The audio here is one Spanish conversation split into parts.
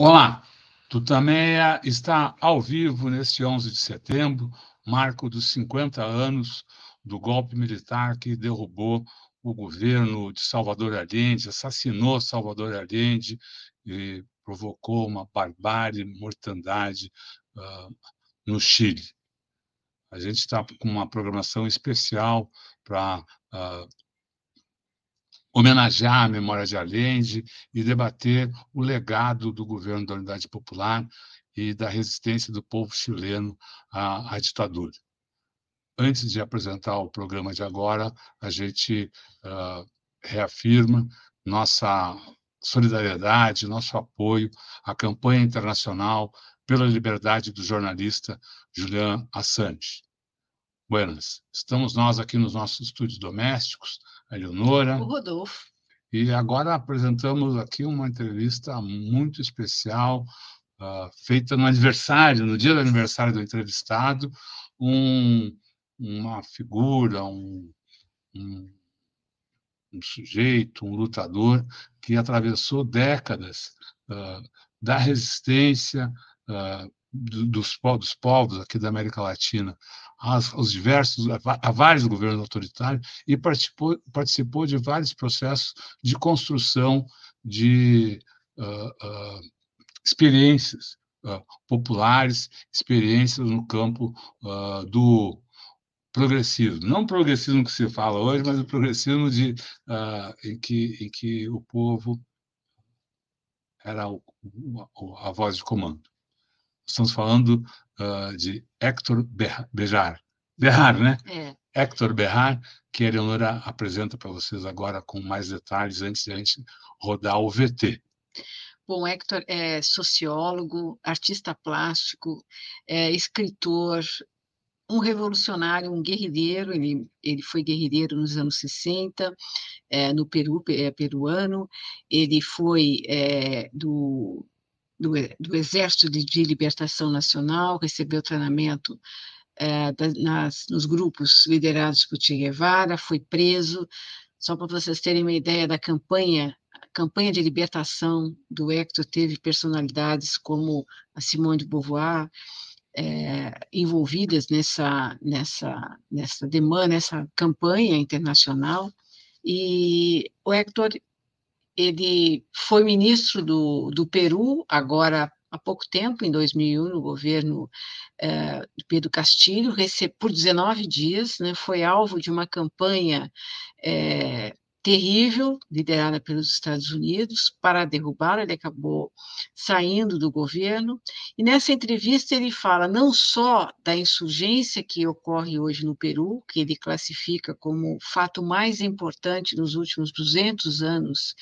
Olá, Tutameia está ao vivo neste 11 de setembro, marco dos 50 anos do golpe militar que derrubou o governo de Salvador Allende, assassinou Salvador Allende e provocou uma barbárie, mortandade uh, no Chile. A gente está com uma programação especial para uh, homenagear a memória de Allende e debater o legado do governo da Unidade Popular e da resistência do povo chileno à, à ditadura. Antes de apresentar o programa de agora, a gente uh, reafirma nossa solidariedade, nosso apoio à campanha internacional pela liberdade do jornalista Julian Assange. Buenas, estamos nós aqui nos nossos estúdios domésticos, a Eleonora. O Rodolfo. E agora apresentamos aqui uma entrevista muito especial, uh, feita no aniversário, no dia do aniversário do entrevistado, um, uma figura, um, um, um, sujeito, um lutador que atravessou décadas uh, da resistência uh, dos, dos povos aqui da América Latina aos diversos, a vários governos autoritários e participou, participou de vários processos de construção de uh, uh, experiências uh, populares, experiências no campo do progressismo. Não progressismo que se fala hoje, mas o progressismo de, em, que, em que o povo era o, a voz de comando. Estamos falando uh, de Hector Bejar. Berrar, né? É. Hector Berrar, que a Eleonora apresenta para vocês agora com mais detalhes antes de a gente rodar o VT. Bom, Hector é sociólogo, artista plástico, é escritor, um revolucionário, um guerrilheiro, ele, ele foi guerrilheiro nos anos 60, é, no Peru, é peruano, ele foi é, do do, do Exército de, de, Libertação Nacional, recebeu treinamento é, nas, nos grupos liderados por Che Guevara, foi preso. Só para vocês terem uma ideia da campanha, a campanha de libertação do Hector teve personalidades como a Simone de Beauvoir, é, envolvidas nessa, nessa, nessa demanda, nessa campanha internacional. E o Hector ele foi ministro do, do Peru, agora há pouco tempo, em 2001, no governo é, de Pedro Castilho, por 19 dias, né, foi alvo de uma campanha é, terrível, liderada pelos Estados Unidos, para derrubá-lo. Ele acabou saindo do governo. E nessa entrevista ele fala não só da insurgência que ocorre hoje no Peru, que ele classifica como o fato mais importante nos últimos 200 anos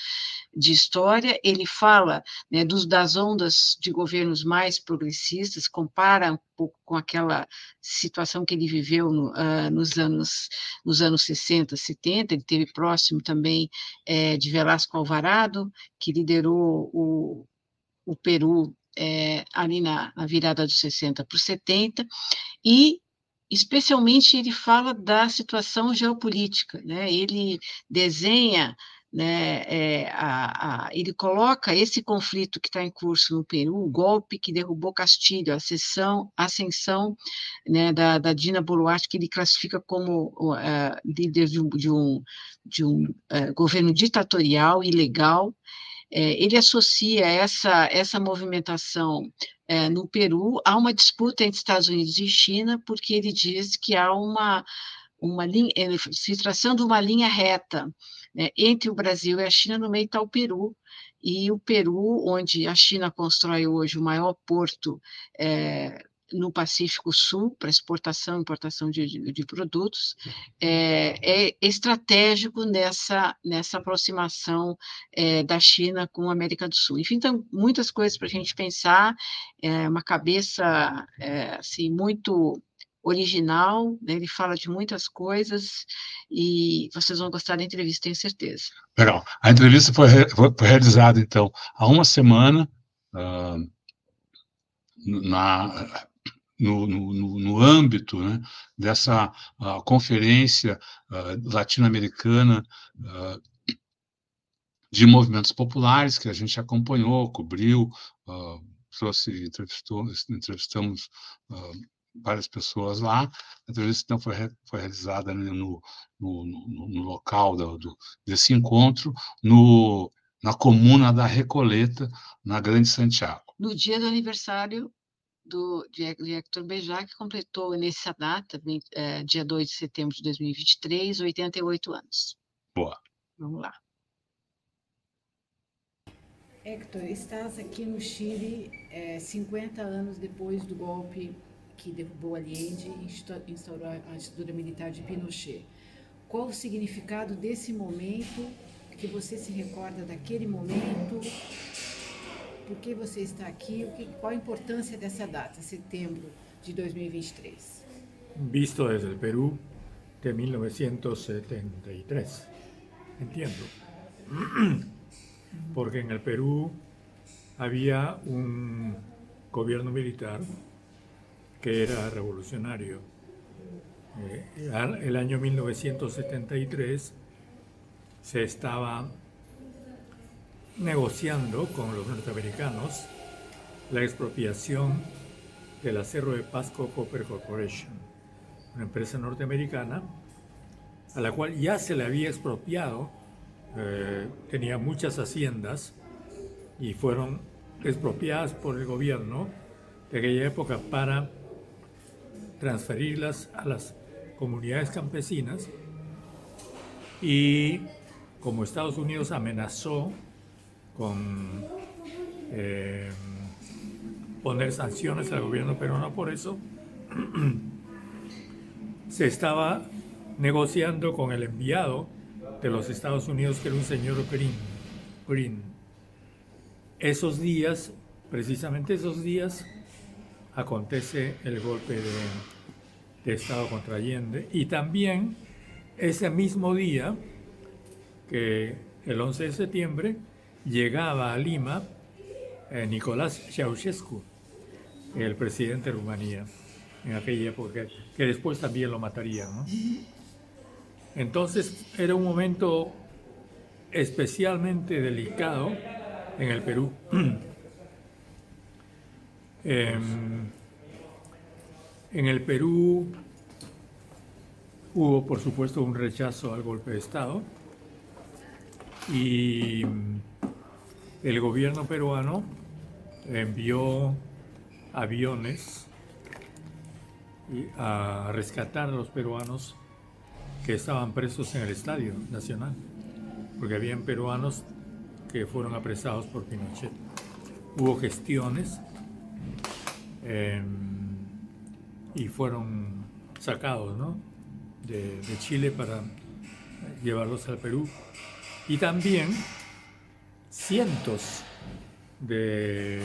de história, ele fala né, dos, das ondas de governos mais progressistas, compara pouco com aquela situação que ele viveu no, uh, nos, anos, nos anos 60, 70, ele teve próximo também é, de Velasco Alvarado, que liderou o, o Peru é, ali na, na virada dos 60 para os 70, e especialmente ele fala da situação geopolítica, né? ele desenha né, é, a, a, ele coloca esse conflito que está em curso no Peru, o golpe que derrubou Castilho, a ascensão, ascensão né, da, da, Dina Boluarte, que ele classifica como uh, líder de um, de um, de um uh, governo ditatorial, ilegal, é, ele associa essa, essa movimentação é, no Peru a uma disputa entre Estados Unidos e China, porque ele diz que há uma, uma linha, se traçando uma linha reta né, entre o Brasil e a China, no meio está o Peru, e o Peru, onde a China constrói hoje o maior porto é, no Pacífico Sul para exportação e importação de, de, produtos, é, é, estratégico nessa, nessa aproximação é, da China com a América do Sul. Enfim, então, muitas coisas para a gente pensar, é uma cabeça é, assim, muito original, né? ele fala de muitas coisas e vocês vão gostar da entrevista, tenho certeza. Legal. A entrevista foi, foi realizada, então, há uma semana, uh, na, no, no, no, âmbito né, dessa uh, conferência uh, latino-americana de movimentos populares que a gente acompanhou, cobriu trouxe, entrevistou, entrevistamos uh, várias pessoas lá. A entrevista então foi, foi realizada no, no, no, no local do, do, desse encontro, no, na comuna da Recoleta, na Grande Santiago. No dia do aniversário do, de, de Hector Bejar, que completou nessa data, é, dia 2 de setembro de 2023, 88 anos. Boa. Vamos lá. Hector, estás aqui no Chile é, 50 anos depois do golpe que derrubou Allende e instaurou a ditadura militar de Pinochet. Qual o significado desse momento que você se recorda daquele momento? Por que você está aqui? Qual a importância dessa data, setembro de 2023? Visto desde el Perú de 1973, entiendo. Porque en el Perú había un gobierno militar que era revolucionario. Eh, el año 1973 se estaba negociando con los norteamericanos la expropiación del acero de Pasco Copper Corporation, una empresa norteamericana a la cual ya se le había expropiado, eh, tenía muchas haciendas y fueron expropiadas por el gobierno de aquella época para transferirlas a las comunidades campesinas y como Estados Unidos amenazó con eh, poner sanciones al gobierno peruano por eso, se estaba negociando con el enviado de los Estados Unidos, que era un señor Green. Green. Esos días, precisamente esos días, acontece el golpe de, Estado contra Allende y también ese mismo día que el 11 de septiembre llegaba a Lima eh, Nicolás Ceausescu, el presidente de Rumanía, en aquella época, que después también lo matarían. Entonces era un momento especialmente delicado en el Perú. Em, en el Perú hubo, por supuesto, un rechazo al golpe de Estado y el gobierno peruano envió aviones a rescatar a los peruanos que estaban presos en el Estadio Nacional, porque habían peruanos que fueron apresados por Pinochet. Hubo gestiones em, y fueron sacados de Chile para llevarlos al Perú. Y también cientos de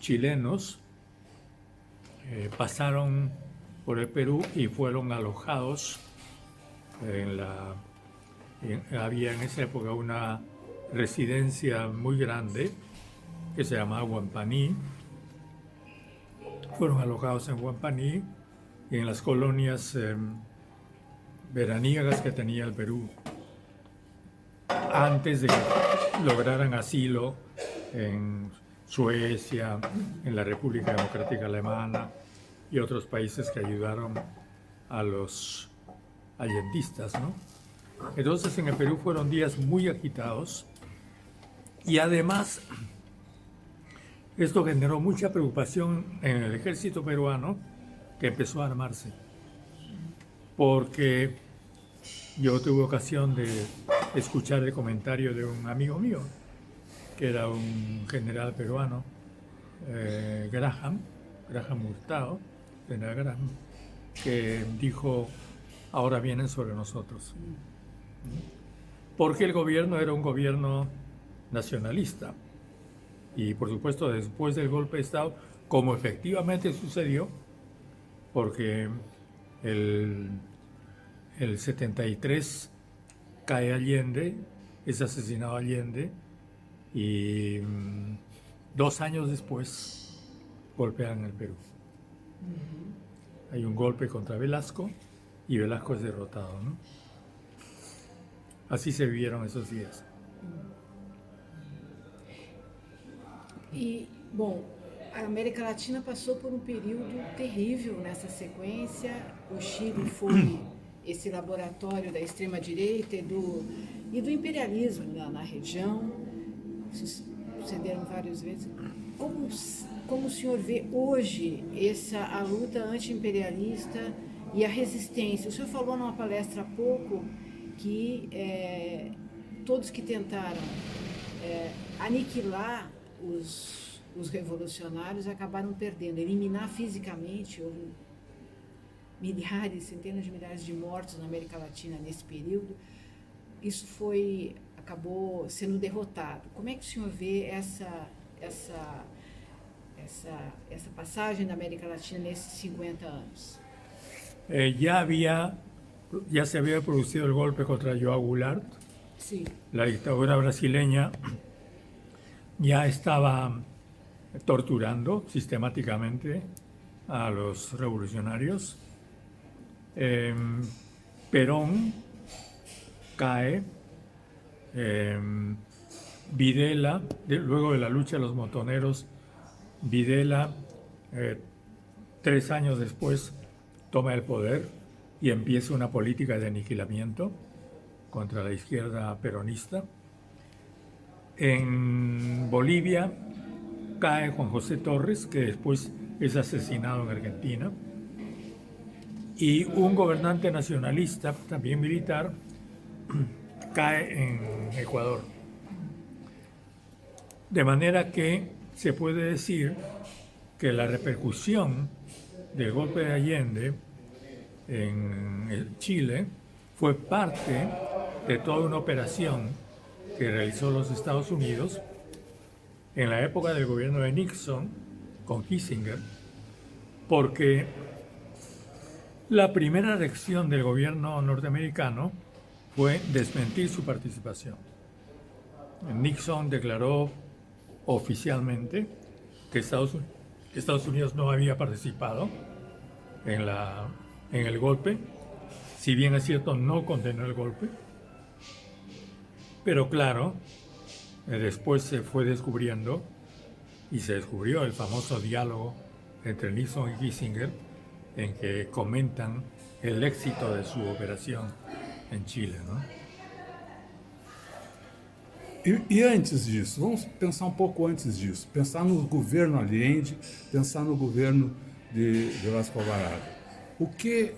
chilenos eh, pasaron por el Perú y fueron alojados había en esa época una residencia muy grande que se llamaba Huampaní fueron alojados en Huampaní y en las colonias em, veraniegas que tenía el Perú antes de que lograran asilo en Suecia, en la República Democrática Alemana y otros países que ayudaron a los allendistas. ¿no? Entonces en el Perú fueron días muy agitados y además esto generó mucha preocupación en el ejército peruano que empezó a armarse. Porque yo tuve ocasión de escuchar el comentario de un amigo mío, que era un general peruano, eh, Graham, Graham Hurtado, general Graham, que dijo, ahora vienen sobre nosotros. Porque el gobierno era un gobierno nacionalista. Y por supuesto, después del golpe de Estado, como efectivamente sucedió, porque el, el 73 cae Allende, es asesinado Allende y mm, dos años después golpean el Perú. Hay un golpe contra Velasco y Velasco es derrotado. Así se vivieron esos días. Y Bom, a América Latina passou por um período terrível nessa sequência. O Chile foi esse laboratório da extrema-direita e do, e do imperialismo na, na região. Sucederam várias vezes. Como, como o senhor vê hoje essa, a luta anti-imperialista e a resistência? O senhor falou numa palestra há pouco que é, todos que tentaram é, aniquilar os, os revolucionários acabaram perdendo, eliminar fisicamente, houve milhares, centenas de milhares de mortos na América Latina nesse período. Isso foi acabou sendo derrotado. Como é que o senhor vê essa essa essa essa passagem da América Latina nesses 50 anos? Eh, ya había ya se había producido el golpe contra Joao Goulart. Sí. La dictadura brasileña ya estaba torturando sistemáticamente a los revolucionarios. Em, Perón cae, em, Videla, luego de la lucha de los motoneros, Videla, eh, tres años después, toma el poder y empieza una política de aniquilamiento contra la izquierda peronista. En Bolivia cae Juan José Torres, que después es asesinado en Argentina. Y un gobernante nacionalista, también militar, cae en Ecuador. De manera que se puede decir que la repercusión del golpe de Allende en Chile fue parte de toda una operación que realizó los Estados Unidos en la época del gobierno de Nixon con Kissinger, porque la primera reacción del gobierno norteamericano fue desmentir su participación. Nixon declaró oficialmente que Estados, Unidos no había participado en, en el golpe, si bien es cierto no condenó el golpe, pero claro, eh, después se fue descubriendo y se descubrió el famoso diálogo entre Nixon y Kissinger en que comentan el éxito de su operación em Chile? E, e, antes disso, vamos pensar um pouco antes disso, pensar no governo Allende, pensar no governo de, Vasco Alvarado. O que,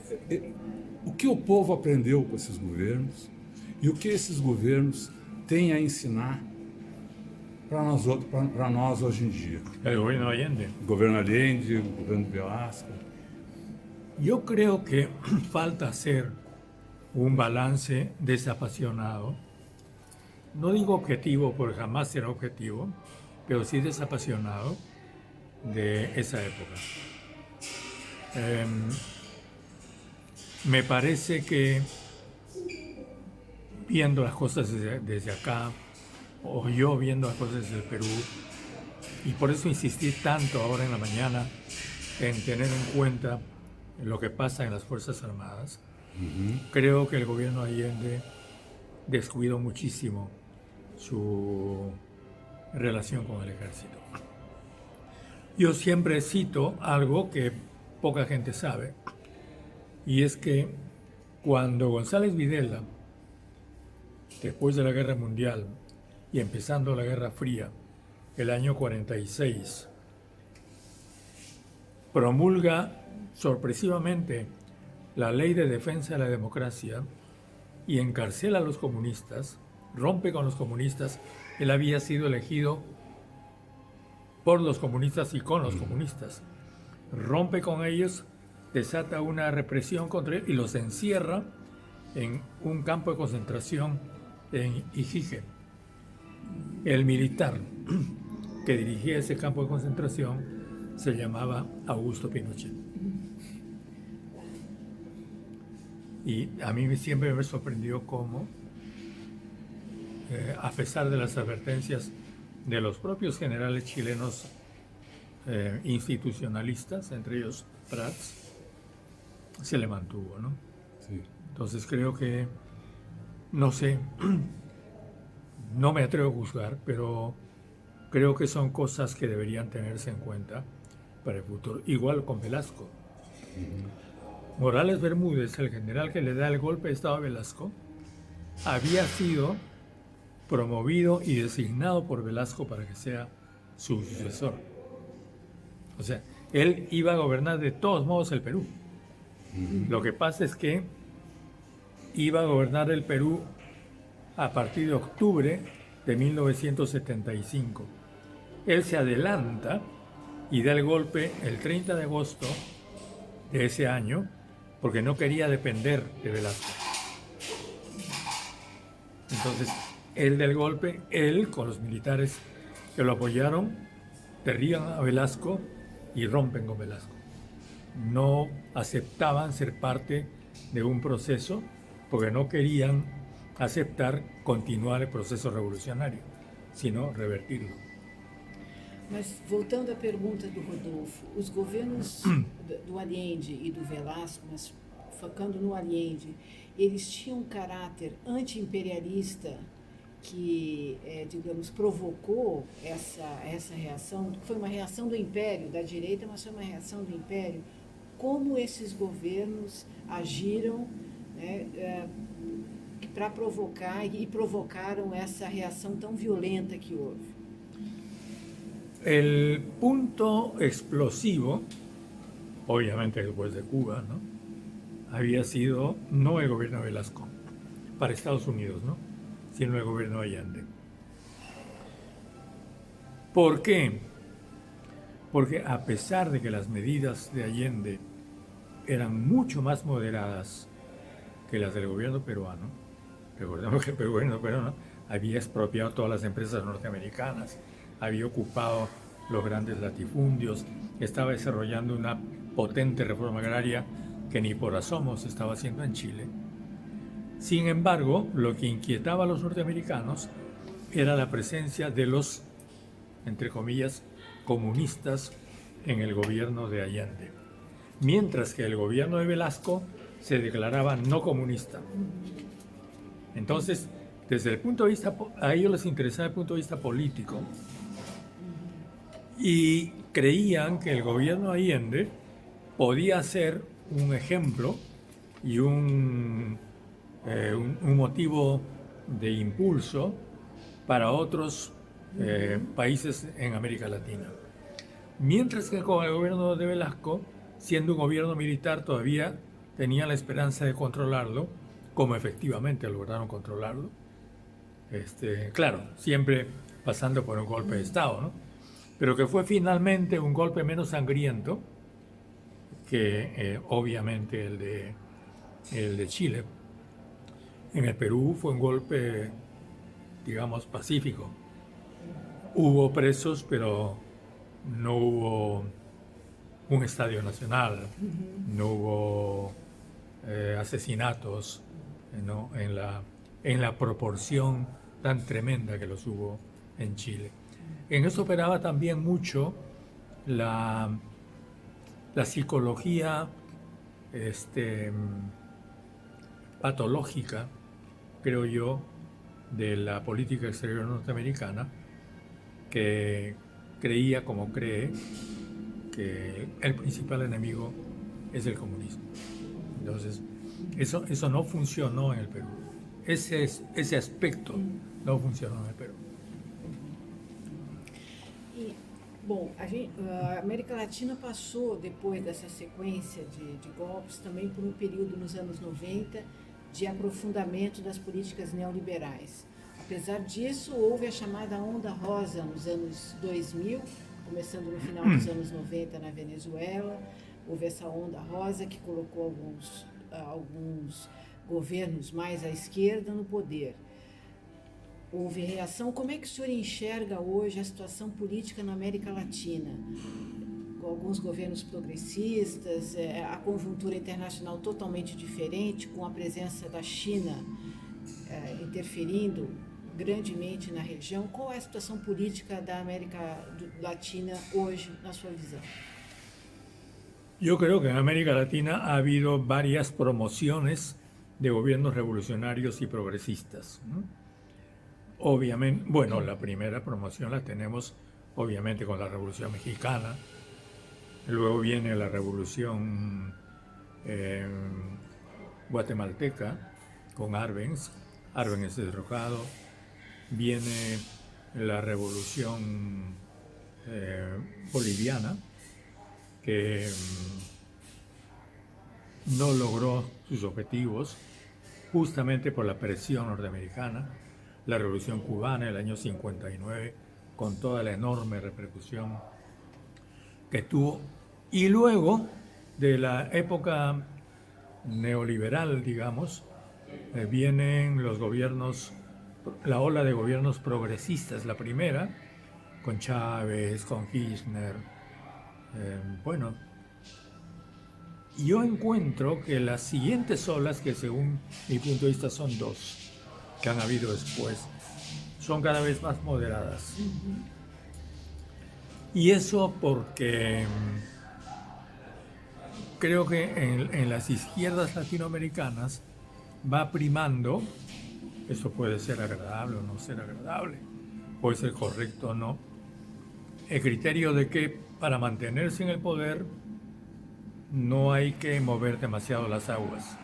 o que o povo aprendeu com esses governos e o que esses governos têm a ensinar para nós, para nós hoje em dia? O governo Allende. O governo Allende, o governo Velasco. Eu creio que falta ser un balance desapasionado. No digo objetivo, porque jamás será objetivo, pero sí desapasionado de esa época. Em, me parece que viendo las cosas desde, acá, o yo viendo las cosas desde el Perú, y por eso insistí tanto ahora en la mañana en tener en cuenta lo que pasa en las Fuerzas Armadas, Creo que el gobierno Allende descuidó muchísimo su relación con el ejército. Yo siempre cito algo que poca gente sabe, y es que cuando González Videla, después de la Guerra Mundial y empezando la Guerra Fría, el año 46, promulga sorpresivamente la ley de defensa de la democracia y encarcela a los comunistas, rompe con los comunistas, él había sido elegido por los comunistas y con los comunistas, rompe con ellos, desata una represión contra él y los encierra en un campo de concentración en Iquique. El militar que dirigía ese campo de concentración se llamaba Augusto Pinochet. Y a mí siempre me sorprendió cómo, eh, a pesar de las advertencias de los propios generales chilenos eh, institucionalistas, entre ellos Prats, se le mantuvo, ¿no? Entonces creo que, no sé, no me atrevo a juzgar, pero creo que son cosas que deberían tenerse en cuenta para el futuro. Igual con Velasco. Morales Bermúdez, el general que le da el golpe de Estado a Velasco, había sido promovido y designado por Velasco para que sea su sucesor. O sea, él iba a gobernar de todos modos el Perú. Lo que pasa es que iba a gobernar el Perú a partir de octubre de 1975. Él se adelanta y da el golpe el 30 de agosto de ese año porque no quería depender de Velasco. Entonces, él del golpe, él con los militares que lo apoyaron, derriban a Velasco y rompen con Velasco. No aceptaban ser parte de un proceso porque no querían aceptar continuar el proceso revolucionario, sino revertirlo. Mas voltando à pergunta do Rodolfo, os governos do Allende e do Velasco, mas focando no Allende, eles tinham um caráter anti-imperialista que, é, digamos, provocou essa, essa reação, foi uma reação do Império, da direita, mas foi uma reação do Império. Como esses governos agiram para provocar e provocaram essa reação tão violenta que houve? El punto explosivo, obviamente después de Cuba, ¿no? había sido no el gobierno de Velasco, para Estados Unidos, ¿no? sino el gobierno de Allende. ¿Por qué? Porque a pesar de que las medidas de Allende eran mucho más moderadas que las del gobierno peruano, recordemos que el gobierno peruano había expropiado todas las empresas norteamericanas, había ocupado los grandes latifundios, estaba desarrollando una potente reforma agraria que ni por asomo se estaba haciendo en Chile. Sin embargo, lo que inquietaba a los norteamericanos era la presencia de los, entre comillas, comunistas en el gobierno de Allende, mientras que el gobierno de Velasco se declaraba no comunista. Entonces, desde el punto de vista, a ellos les interesaba el punto de vista político y creían que el gobierno de Allende podía ser un ejemplo y un eh, un, motivo de impulso para otros eh, países en América Latina. Mientras que con el gobierno de Velasco, siendo un gobierno militar, todavía tenía la esperanza de controlarlo, como efectivamente lograron controlarlo. Este, claro, siempre pasando por un golpe de Estado, ¿no? pero que fue finalmente un golpe menos sangriento que eh, obviamente el de, el de Chile, en el Perú fue un golpe, digamos, pacífico. Hubo presos, pero no hubo un estadio nacional, no hubo eh, asesinatos en, la, en la proporción tan tremenda que los hubo en Chile. En eso operaba también mucho la, la psicología este, patológica creo yo, de la política exterior norteamericana, que creía, como cree, que el principal enemigo es el comunismo. Entonces, eso, eso no funcionó en el Perú. Ese, ese aspecto no funcionó en el Perú. E, bom, a, gente, a, América Latina passou, depois dessa sequência de, de golpes, também por um período nos anos 90 de aprofundamento das políticas neoliberais. Apesar disso, houve a chamada onda rosa nos anos 2000, começando no final dos anos 90 na Venezuela. Houve essa onda rosa que colocou alguns, alguns governos mais à esquerda no poder. Houve reação. Como é que o senhor enxerga hoje a situação política na América Latina? alguns governos progressistas, é, a conjuntura internacional totalmente diferente, com a presença da China é, interferindo grandemente na região. Qual é a situação política da América Latina hoje, na sua visão? Yo creo que en América Latina ha habido varias promociones de gobiernos revolucionarios y progresistas. obviamente, bueno, la primera promoción la tenemos obviamente con la Revolución Mexicana, luego viene la Revolución eh, guatemalteca con Arbenz, Arbenz es derrocado, viene la Revolución eh, Boliviana, que mm, no logró sus objetivos justamente por la presión norteamericana, la Revolución Cubana el año 59, con toda la enorme repercusión que tuvo, y luego de la época neoliberal, digamos, eh, vienen los gobiernos, la ola de gobiernos progresistas, la primera, con Chávez, con Kirchner, eh, bueno, yo encuentro que las siguientes olas, que según mi punto de vista son dos, que han habido después, son cada vez más moderadas. Y eso porque creo que en, las izquierdas latinoamericanas va primando, eso puede ser agradable o no ser agradable, puede ser correcto o no, el criterio de que para mantenerse en el poder no hay que mover demasiado las aguas.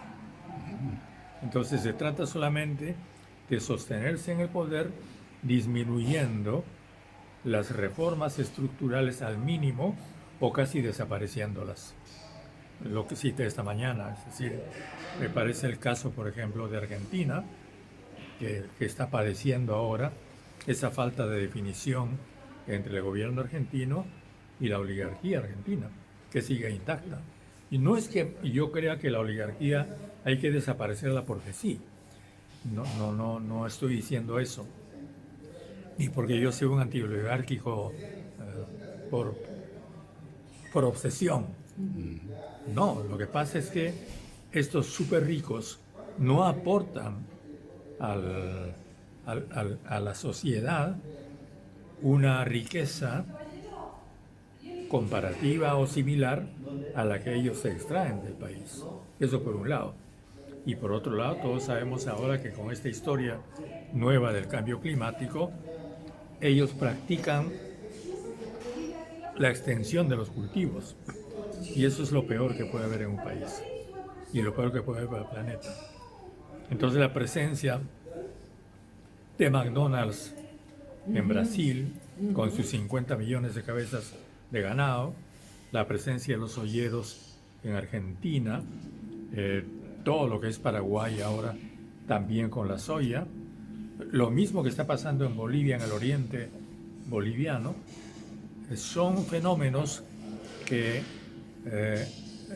Entonces se trata solamente de sostenerse en el poder disminuyendo las reformas estructurales al mínimo o casi desapareciéndolas lo que cité esta mañana. Es decir, me parece el caso, por ejemplo, de Argentina, que, está padeciendo ahora esa falta de definición entre el gobierno argentino y la oligarquía argentina, que sigue intacta. Y no es que yo crea que la oligarquía hay que desaparecerla porque sí. No, no, no, no estoy diciendo eso. Ni porque yo soy un antioligárquico eh, por, por obsesión. No, lo que pasa es que estos súper ricos no aportan a la sociedad una riqueza comparativa o similar a la que ellos se extraen del país. Eso por un lado. Y por otro lado, todos sabemos ahora que con esta historia nueva del cambio climático, ellos practican la extensión de los cultivos. Y eso es lo peor que puede haber en un país y lo peor que puede haber para el planeta. Entonces la presencia de McDonald's en Brasil, con sus 50 millones de cabezas de ganado, la presencia de los olleros en Argentina, eh, todo lo que es Paraguay ahora también con la soya, lo mismo que está pasando en Bolivia, en el oriente boliviano, son fenómenos que eh,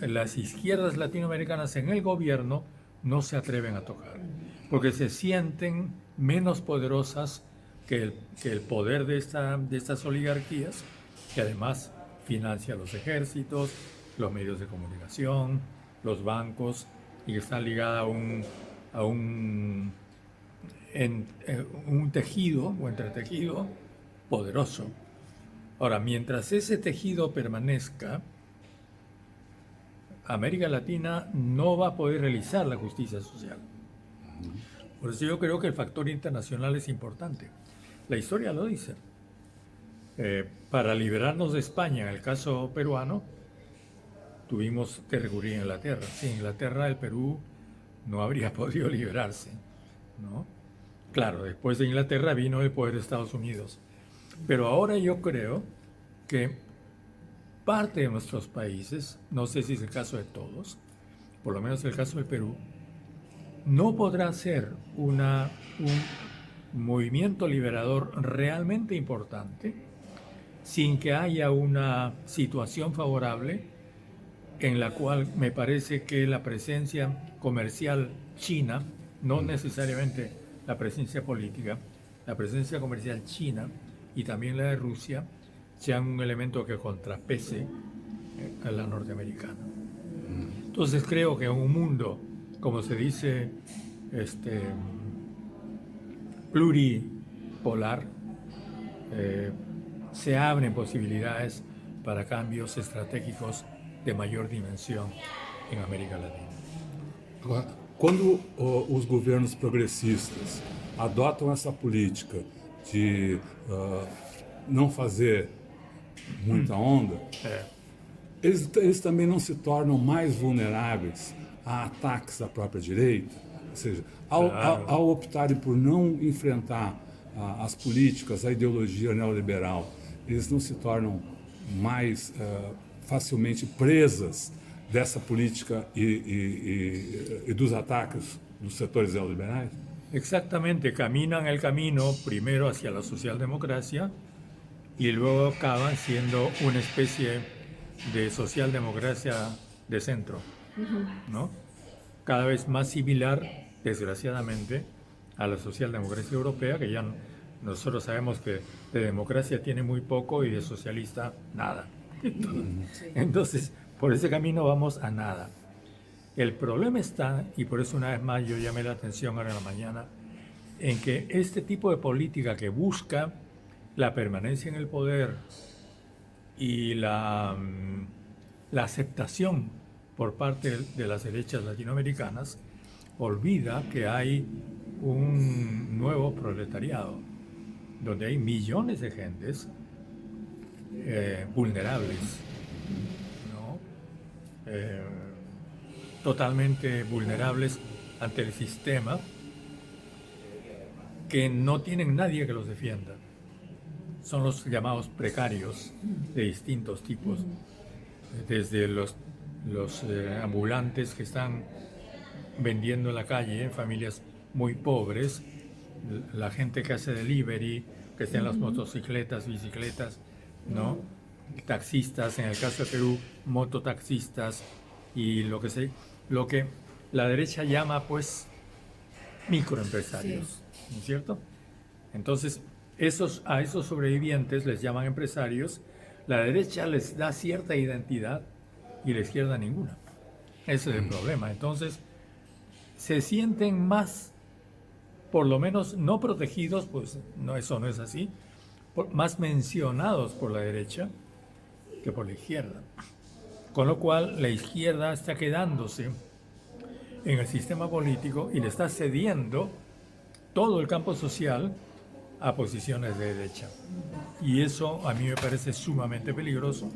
las izquierdas latinoamericanas en el gobierno no se atreven a tocar, porque se sienten menos poderosas que el, poder de estas oligarquías, que además financia los ejércitos, los medios de comunicación, los bancos, y que está ligada a un, a un, en, eh, un tejido o entretejido poderoso. Ahora, mientras ese tejido permanezca, América Latina no va a poder realizar la justicia social. Por eso yo creo que el factor internacional es importante. La historia lo dice. Eh, para liberarnos de España, en el caso peruano, tuvimos que recurrir a Inglaterra. Sin Inglaterra, el Perú no habría podido liberarse. ¿no? Claro, después de Inglaterra vino el poder de Estados Unidos. Pero ahora yo creo que parte de nuestros países, no sé si es el caso de todos, por lo menos el caso del Perú, no podrá ser un movimiento liberador realmente importante sin que haya una situación favorable en la cual me parece que la presencia comercial china, no mm. necesariamente la presencia política, la presencia comercial china y también la de Rusia, sean un elemento que contrapese eh, a la norteamericana. Entonces creo que en un mundo, como se dice, este, pluripolar, eh, se abren posibilidades para cambios estratégicos de mayor dimensión en América Latina. Quando os governos progressistas adotam essa política de uh, não fazer muita onda, é. eles, eles também não se tornam mais vulneráveis a ataques à própria direita. Ou seja, ao, claro. ao, ao optarem por não enfrentar uh, as políticas, a ideologia neoliberal, eles não se tornam mais uh, facilmente presas dessa política y, y, y, y dos ataques los sectores neoliberales? Exactamente, caminan el camino primero hacia la socialdemocracia y luego acaban siendo una especie de socialdemocracia de centro, ¿no? Cada vez más similar, desgraciadamente, a la socialdemocracia europea, que ya nosotros sabemos que de democracia tiene muy poco y de socialista nada. Entonces, por ese camino vamos a nada. El problema está, y por eso una vez más yo llamé la atención ahora en la mañana, en que este tipo de política que busca la permanencia en el poder y la, mm, la aceptación por parte de las derechas latinoamericanas, olvida que hay un nuevo proletariado, donde hay millones de gentes eh, vulnerables, eh, totalmente vulnerables ante el sistema, que no tienen nadie que los defienda. Son los llamados precarios de distintos tipos, desde los, los eh, ambulantes que están vendiendo en la calle, familias muy pobres, la gente que hace delivery, que en las motocicletas, bicicletas, ¿no? taxistas, en el caso de Perú, mototaxistas y lo que sé, lo que la derecha llama pues microempresarios, ¿no es cierto? Entonces, esos, a esos sobrevivientes les llaman empresarios, la derecha les da cierta identidad y la izquierda ninguna. Ese es el mm. problema. Entonces, se sienten más, por lo menos no protegidos, pues no, eso no es así, más mencionados por la derecha que por la izquierda. Con lo cual la izquierda está quedándose en el sistema político y le está cediendo todo el campo social a posiciones de derecha. Y eso a mí me parece sumamente peligroso,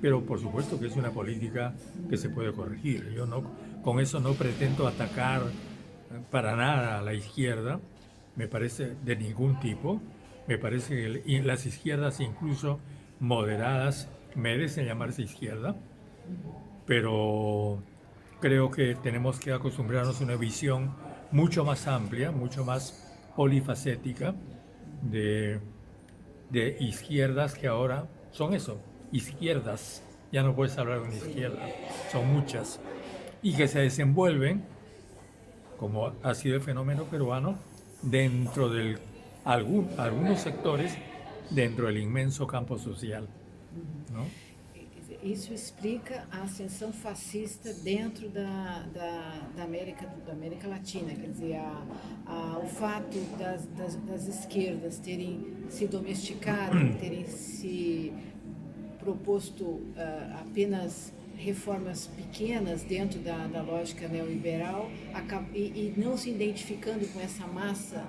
pero por supuesto que es una política que se puede corregir. Yo no, con eso no pretendo atacar para nada a la izquierda, me parece de ningún tipo. Me parece que las izquierdas, incluso moderadas, merecen llamarse izquierda, pero creo que tenemos que acostumbrarnos a una visión mucho más amplia, mucho más polifacética de, de izquierdas que ahora son eso, izquierdas. Ya no puedes hablar de una izquierda, son muchas. Y que se desenvuelven, como ha sido el fenómeno peruano, dentro de algún, algunos sectores, dentro del inmenso campo social. Não? Isso explica a ascensão fascista dentro da, da, da, América, da América Latina, quer dizer, o fato das, das, das, esquerdas terem se domesticado, terem se proposto uh, apenas reformas pequenas dentro da, da lógica neoliberal e, e não se identificando com essa massa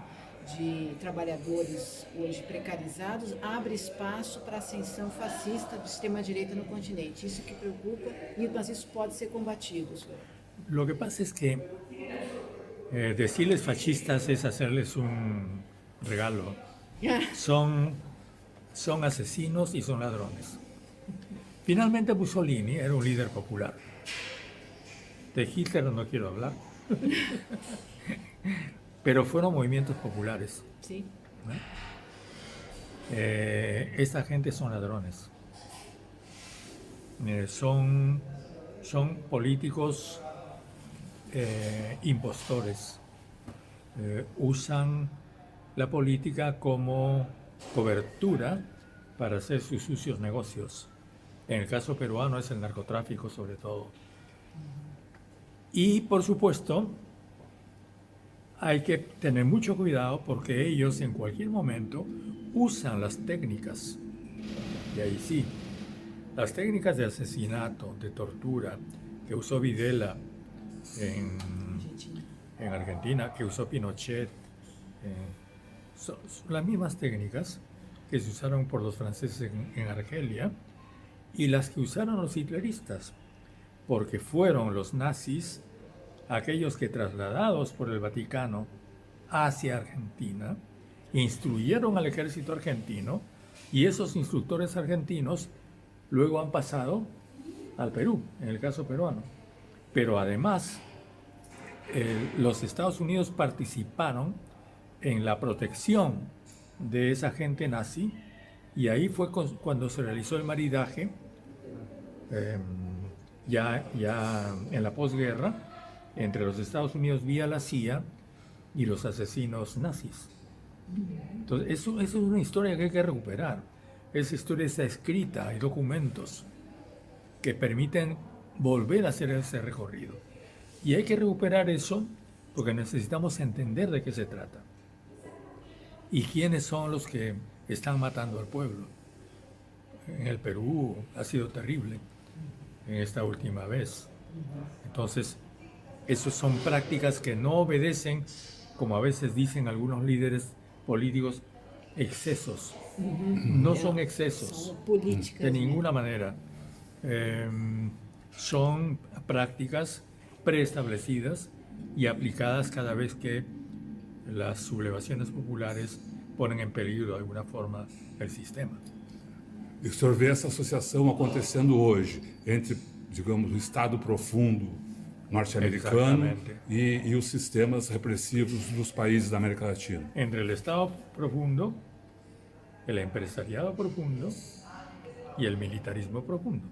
de trabalhadores hoje precarizados abre espaço para a ascensão fascista do sistema-direita no continente. Isso que preocupa, mas isso pode ser combatido. Lo que pasa es que eh, decirles fascistas es hacerles un regalo. Son, son asesinos y son ladrones. Finalmente Mussolini era un líder popular. De Hitler no quiero hablar. Pero fueron movimientos populares. Sí. Eh, esta gente son ladrones. Eh, son, son políticos eh, impostores. usan la política como cobertura para hacer sus sucios negocios. En el caso peruano es el narcotráfico sobre todo. Y por supuesto, hay que tener mucho cuidado porque ellos en cualquier momento usan las técnicas, y ahí sí, las técnicas de asesinato, de tortura, que usó Videla en, en Argentina, que usó Pinochet son, las mismas técnicas que se usaron por los franceses en, Argelia y las que usaron los hitleristas, porque fueron los nazis aquellos que trasladados por el Vaticano hacia Argentina, instruyeron al ejército argentino y esos instructores argentinos luego han pasado al Perú, en el caso peruano. Pero además, los Estados Unidos participaron en la protección de esa gente nazi y ahí fue cuando se realizó el maridaje, em, ya, ya en la posguerra, entre los Estados Unidos vía la CIA y los asesinos nazis. Entonces, eso, eso es una historia que hay que recuperar. Esa historia está escrita, hay documentos que permiten volver a hacer ese recorrido. Y hay que recuperar eso porque necesitamos entender de qué se trata. Y quiénes son los que están matando al pueblo. En el Perú ha sido terrible en esta última vez. Entonces, esas son prácticas que no obedecen, como a veces dicen algunos líderes políticos, excesos. No son excesos de ninguna manera. Em, son prácticas preestablecidas y aplicadas cada vez que las sublevaciones populares ponen en peligro de alguna forma el sistema. E o senhor vê essa associação acontecendo hoje entre, digamos, o Estado profundo norte-americano e, e, os sistemas repressivos dos países da América Latina. Entre o Estado profundo, o empresariado profundo e o militarismo profundo.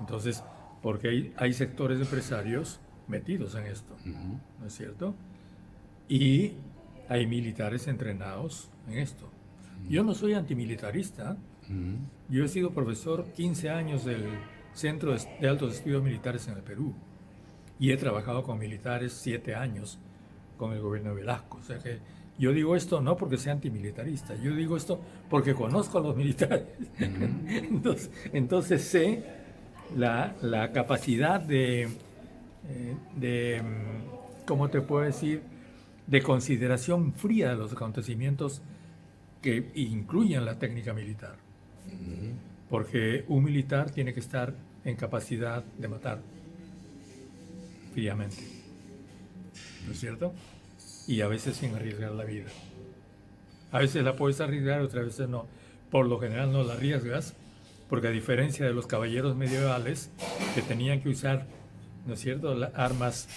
Entonces, porque hay, sectores empresarios metidos en esto, ¿no es cierto? Y hay militares entrenados en esto. Yo no soy antimilitarista, yo he sido profesor 15 años del Centro de Altos Estudios Militares en el Perú y he trabajado con militares 7 años con el gobierno de Velasco. O sea que yo digo esto no porque sea antimilitarista, yo digo esto porque conozco a los militares. entonces, entonces sé la, la capacidad de, eh, de, mm, ¿cómo te puedo decir?, de consideración fría de los acontecimientos que incluyen la técnica militar. Porque un militar tiene que estar en capacidad de matar fríamente. ¿No es cierto? Y a veces sin arriesgar la vida. A veces la puedes arriesgar, otras veces no. Por lo general no la arriesgas porque a diferencia de los caballeros medievales que tenían que usar, ¿no es cierto?, armas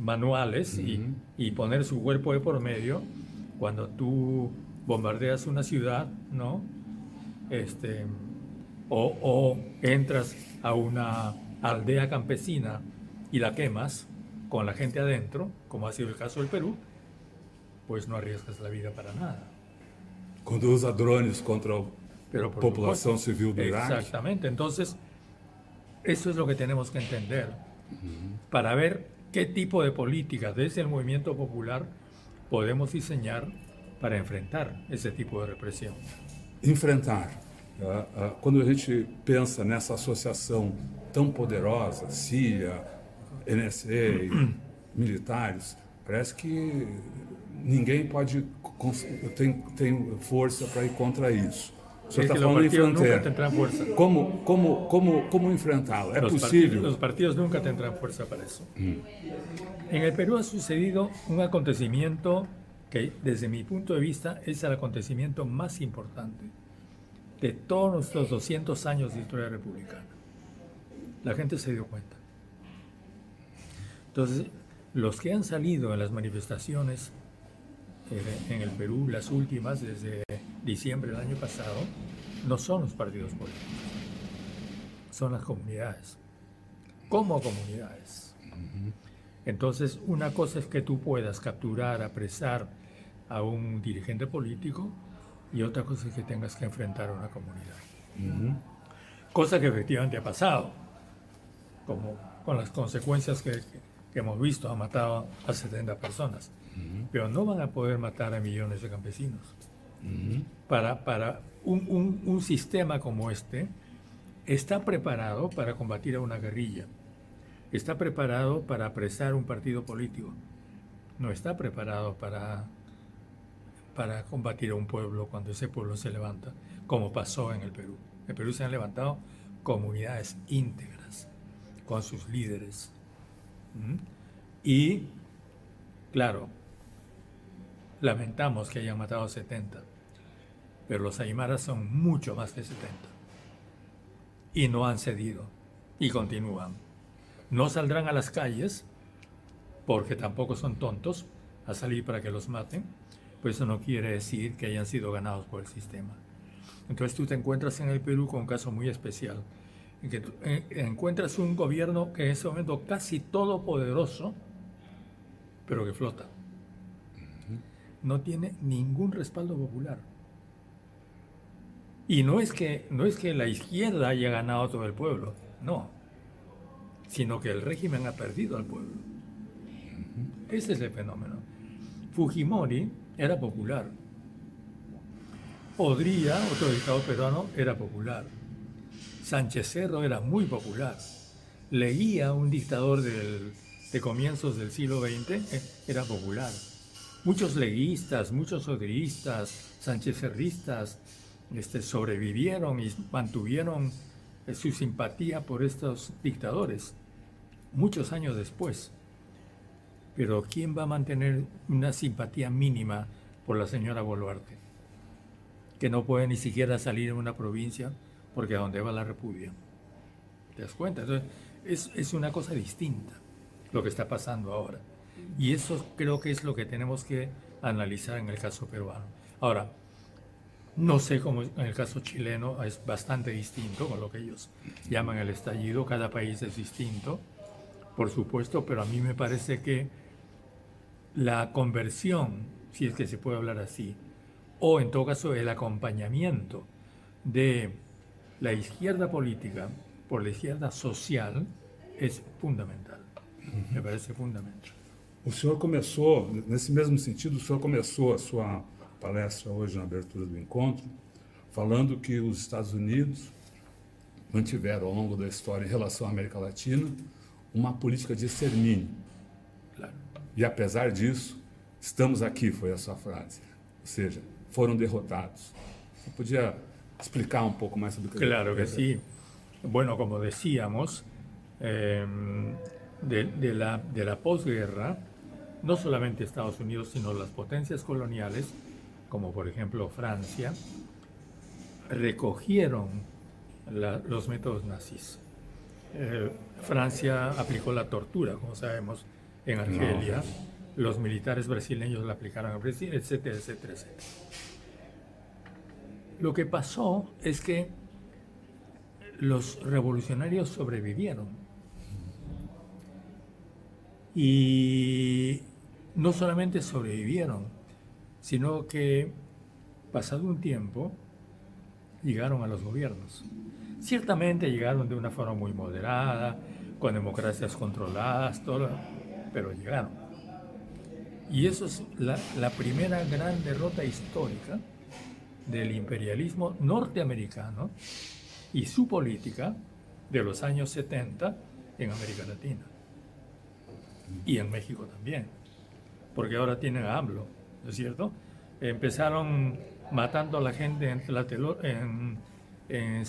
manuales y, poner su cuerpo de por medio, cuando tú bombardeas una ciudad, ¿no? Este, o, o entras a una aldea campesina y la quemas con la gente adentro, como ha sido el caso del Perú, pues no arriesgas la vida para nada. Cuando usa drones contra pero población civil de Irak. Exactamente. Entonces, eso es lo que tenemos que entender para ver qué tipo de políticas desde el movimiento popular podemos diseñar para enfrentar esse tipo de repressão. Enfrentar. quando a gente pensa nessa associação tão poderosa, CIA, NSA, militares, parece que ninguém pode tem, tem força para ir contra isso. O senhor está falando em fronteira. Como, como, como, como enfrentá-lo? É los possível? Partidos, os partidos nunca tendrán fuerza para eso. Mm. En el Perú ha sucedido un acontecimiento que, desde mi punto de vista, es el acontecimiento más importante de todos nuestros 200 años de historia republicana. La gente se dio cuenta. Entonces, los que han salido en las manifestaciones eh, en el Perú, las últimas, desde diciembre del año pasado, no son los partidos políticos, son las comunidades, como comunidades. Entonces, una cosa es que tú puedas capturar, apresar a un dirigente político y otra cosa es que tengas que enfrentar a una comunidad. Cosa que efectivamente ha pasado, como con las consecuencias que, hemos visto, ha matado a 70 personas, pero no van a poder matar a millones de campesinos. Para, para un, un, sistema como este, está preparado para combatir a una guerrilla, está preparado para apresar un partido político, no está preparado para, para combatir a un pueblo cuando ese pueblo se levanta, como pasó en el Perú. En el Perú se han levantado comunidades íntegras con sus líderes. Y, claro, lamentamos que hayan matado a 70, pero los aymaras son mucho más de 70. Y no han cedido y continúan. No saldrán a las calles porque tampoco son tontos a salir para que los maten, pues eso no quiere decir que hayan sido ganados por el sistema. Entonces tú te encuentras en el Perú con un caso muy especial, en que eh, encuentras un gobierno que en ese momento casi todopoderoso, pero que flota. No tiene ningún respaldo popular. Y no es que, no es que la izquierda haya ganado todo el pueblo, no, sino que el régimen ha perdido al pueblo. Ese es el fenómeno. Fujimori era popular. Odría, otro dictador peruano, era popular. Sánchez Cerro era muy popular. Leía un dictador de comienzos del siglo XX, eh, era popular. Muchos leguistas, muchos odristas, Sánchez Cerristas, este, sobrevivieron y mantuvieron eh, su simpatía por estos dictadores muchos años después. Pero ¿quién va a mantener una simpatía mínima por la señora Boluarte? Que no puede ni siquiera salir en una provincia porque a donde va la repudia. ¿Te das cuenta? Entonces, es, es una cosa distinta lo que está pasando ahora. Y eso creo que es lo que tenemos que analizar en el caso peruano. Ahora, no sé cómo en el caso chileno es bastante distinto con lo que ellos llaman el estallido, cada país es distinto, por supuesto, pero a mí me parece que la conversión, si es que se puede hablar así, o en todo caso el acompañamiento de la izquierda política por la izquierda social es fundamental. Me parece fundamental. O senhor começou, nesse mesmo sentido, o senhor começou a sua palestra hoje na abertura do encontro, falando que os Estados Unidos mantiveram ao longo da história em relação à América Latina uma política de extermínio. Claro. E apesar disso, estamos aqui, foi a sua frase. Ou seja, foram derrotados. Você podia explicar un poco más sobre que Claro que sí. Bueno, como decíamos, eh, de, de, la, de la posguerra, no solamente Estados Unidos, sino las potencias coloniales, como por ejemplo Francia, recogieron la, los métodos nazis. Eh, Francia aplicó la tortura, como sabemos, en Argelia. Los militares brasileños la aplicaron en Brasil, etcétera, etcétera, etcétera. Lo que pasó es que los revolucionarios sobrevivieron. Y no solamente sobrevivieron, sino que pasado un tiempo llegaron a los gobiernos. Ciertamente llegaron de una forma muy moderada, con democracias controladas, todo, pero llegaron. Y eso es la, primera gran derrota histórica del imperialismo norteamericano y su política de los años 70 en América Latina. Y en México también. Porque ahora tienen a AMLO, ¿no es cierto? Empezaron matando a la gente en, en, en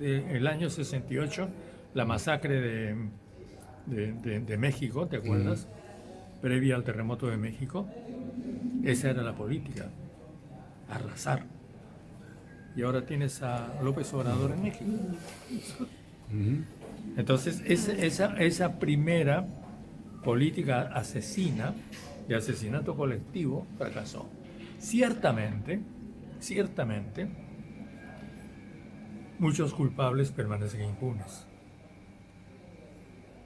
el año 68, la masacre de, de, México, ¿te acuerdas? Previa al terremoto de México. Esa era la política, arrasar. Y ahora tienes a López Obrador en México. Entonces, esa, esa primera política asesina, de asesinato colectivo, fracasó. Ciertamente, ciertamente, muchos culpables permanecen impunes.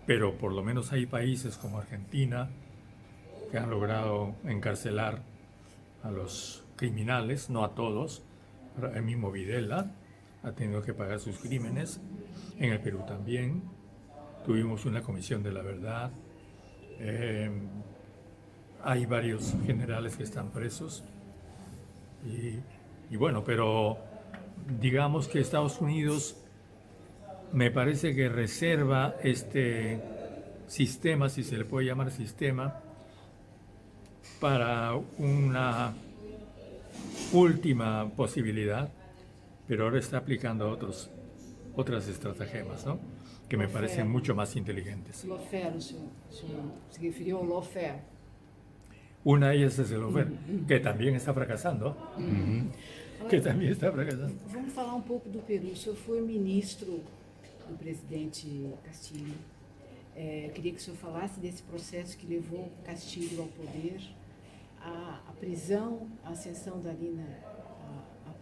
Pero por lo menos hay países como Argentina, que han logrado encarcelar a los criminales, no a todos. El mismo Videla ha tenido que pagar sus crímenes. En el Perú también. Tuvimos una comisión de la verdad. Eh, hay varios generales que están presos. Y, y, bueno, pero digamos que Estados Unidos me parece que reserva este sistema, si se le puede llamar sistema, para una última posibilidad, pero ahora está aplicando otros, otras estratagemas, ¿no? que me parecen mucho más inteligentes. se refirió a lawfare. Una de ellas es el lawfare, que también está fracasando. Que también está fracasando. Vamos falar um pouco do Peru. O senhor foi ministro do presidente Castilho. É, queria que o senhor falasse desse processo que levou Castilho ao poder, a, a prisão, a ascensão da Lina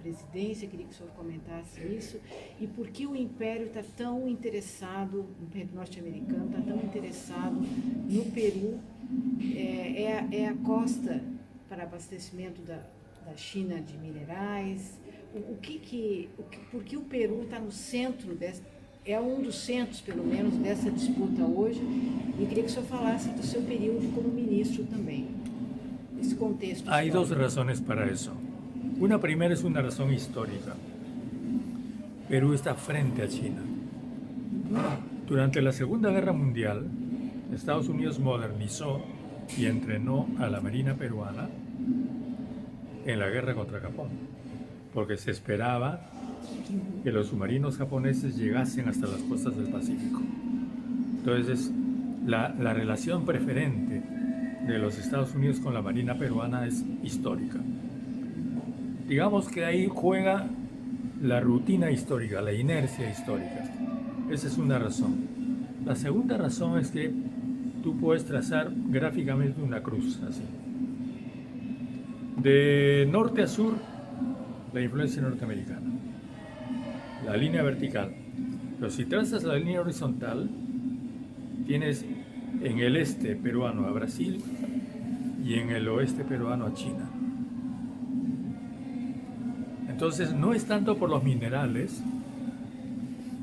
presidência, queria que o senhor comentasse isso, e por que o Império está tão interessado, o Império norte-americano está tão interessado no Peru, é, é, a, é a costa para abastecimento da, da China de minerais, o, o que que, o que, por que o Peru está no centro dessa, é um dos centros, pelo menos, dessa disputa hoje, e queria que o senhor falasse do seu período como ministro também, esse contexto. Há duas razões para isso. Una primera es una razón histórica. Perú está frente a China. Durante la Segunda Guerra Mundial, Estados Unidos modernizó y entrenó a la Marina peruana en la guerra contra Japón, porque se esperaba que los submarinos japoneses llegasen hasta las costas del Pacífico. Entonces, la, la relación preferente de los Estados Unidos con la Marina peruana es histórica. Digamos que ahí juega la rutina histórica, la inercia histórica. Esa es una razón. La segunda razón es que tú puedes trazar gráficamente una cruz así. De norte a sur, la influencia norteamericana. La línea vertical. Pero si trazas la línea horizontal, tienes en el este peruano a Brasil y en el oeste peruano a China. Entonces, no es tanto por los minerales,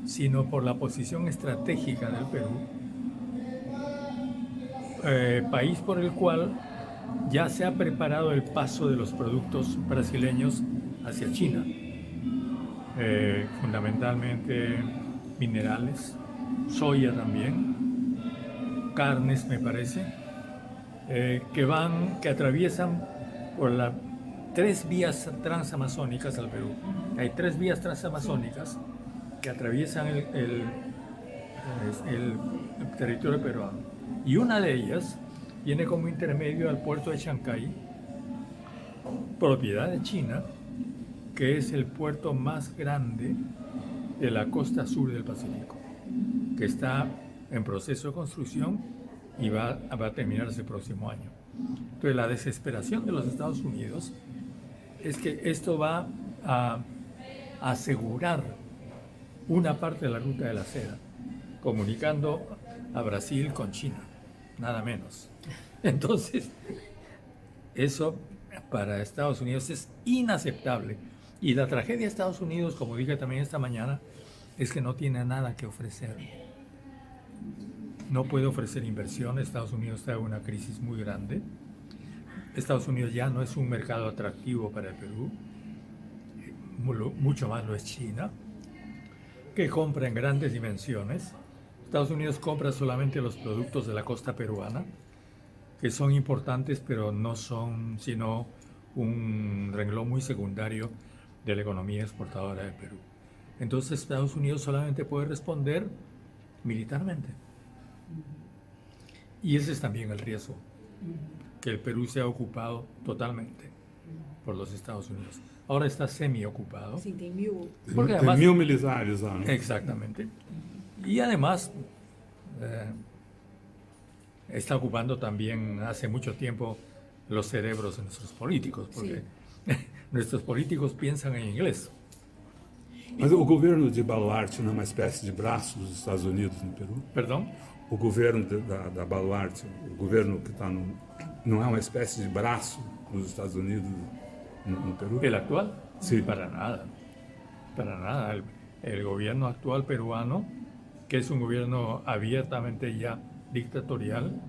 sino por la posición estratégica del Perú, eh, país por el cual ya se ha preparado el paso de los productos brasileños hacia China, eh, fundamentalmente minerales, soya también, carnes me parece, eh, que van, que atraviesan por la tres vías transamazónicas al Perú. Hay tres vías transamazónicas que atraviesan el, territorio peruano. Y una de ellas viene como intermedio al puerto de Chancay, propiedad de China, que es el puerto más grande de la costa sur del Pacífico, que está en proceso de construcción y va, a terminarse el próximo año. Entonces la desesperación de los Estados Unidos es que esto va a asegurar una parte de la ruta de la seda, comunicando a Brasil con China, nada menos. Entonces, eso para Estados Unidos es inaceptable. Y la tragedia de Estados Unidos, como dije también esta mañana, es que no tiene nada que ofrecer. No puede ofrecer inversión. Estados Unidos está en una crisis muy grande Estados Unidos ya no es un mercado atractivo para el Perú, mucho más lo es China, que compra en grandes dimensiones. Estados Unidos compra solamente los productos de la costa peruana, que son importantes, pero no son sino un renglón muy secundario de la economía exportadora del Perú. Entonces Estados Unidos solamente puede responder militarmente. Y ese es también el riesgo que el Perú se ha ocupado totalmente por los Estados Unidos. Ahora está semi-ocupado. Sí, tem mil. Porque además, mil militares ¿no? Exactamente. Y además eh, está ocupando también hace mucho tiempo los cerebros de nuestros políticos, porque sí. nuestros políticos piensan en inglés. Mas o governo de Baluarte não é uma espécie de braço dos Estados Unidos no Peru? Perdão? O governo da, da Baluarte, o governo que está no, não é uma espécie de braço dos Estados Unidos no, no Perú? ¿El actual? Sí. Para nada. Para nada. El, el, gobierno actual peruano, que es un gobierno abiertamente ya dictatorial,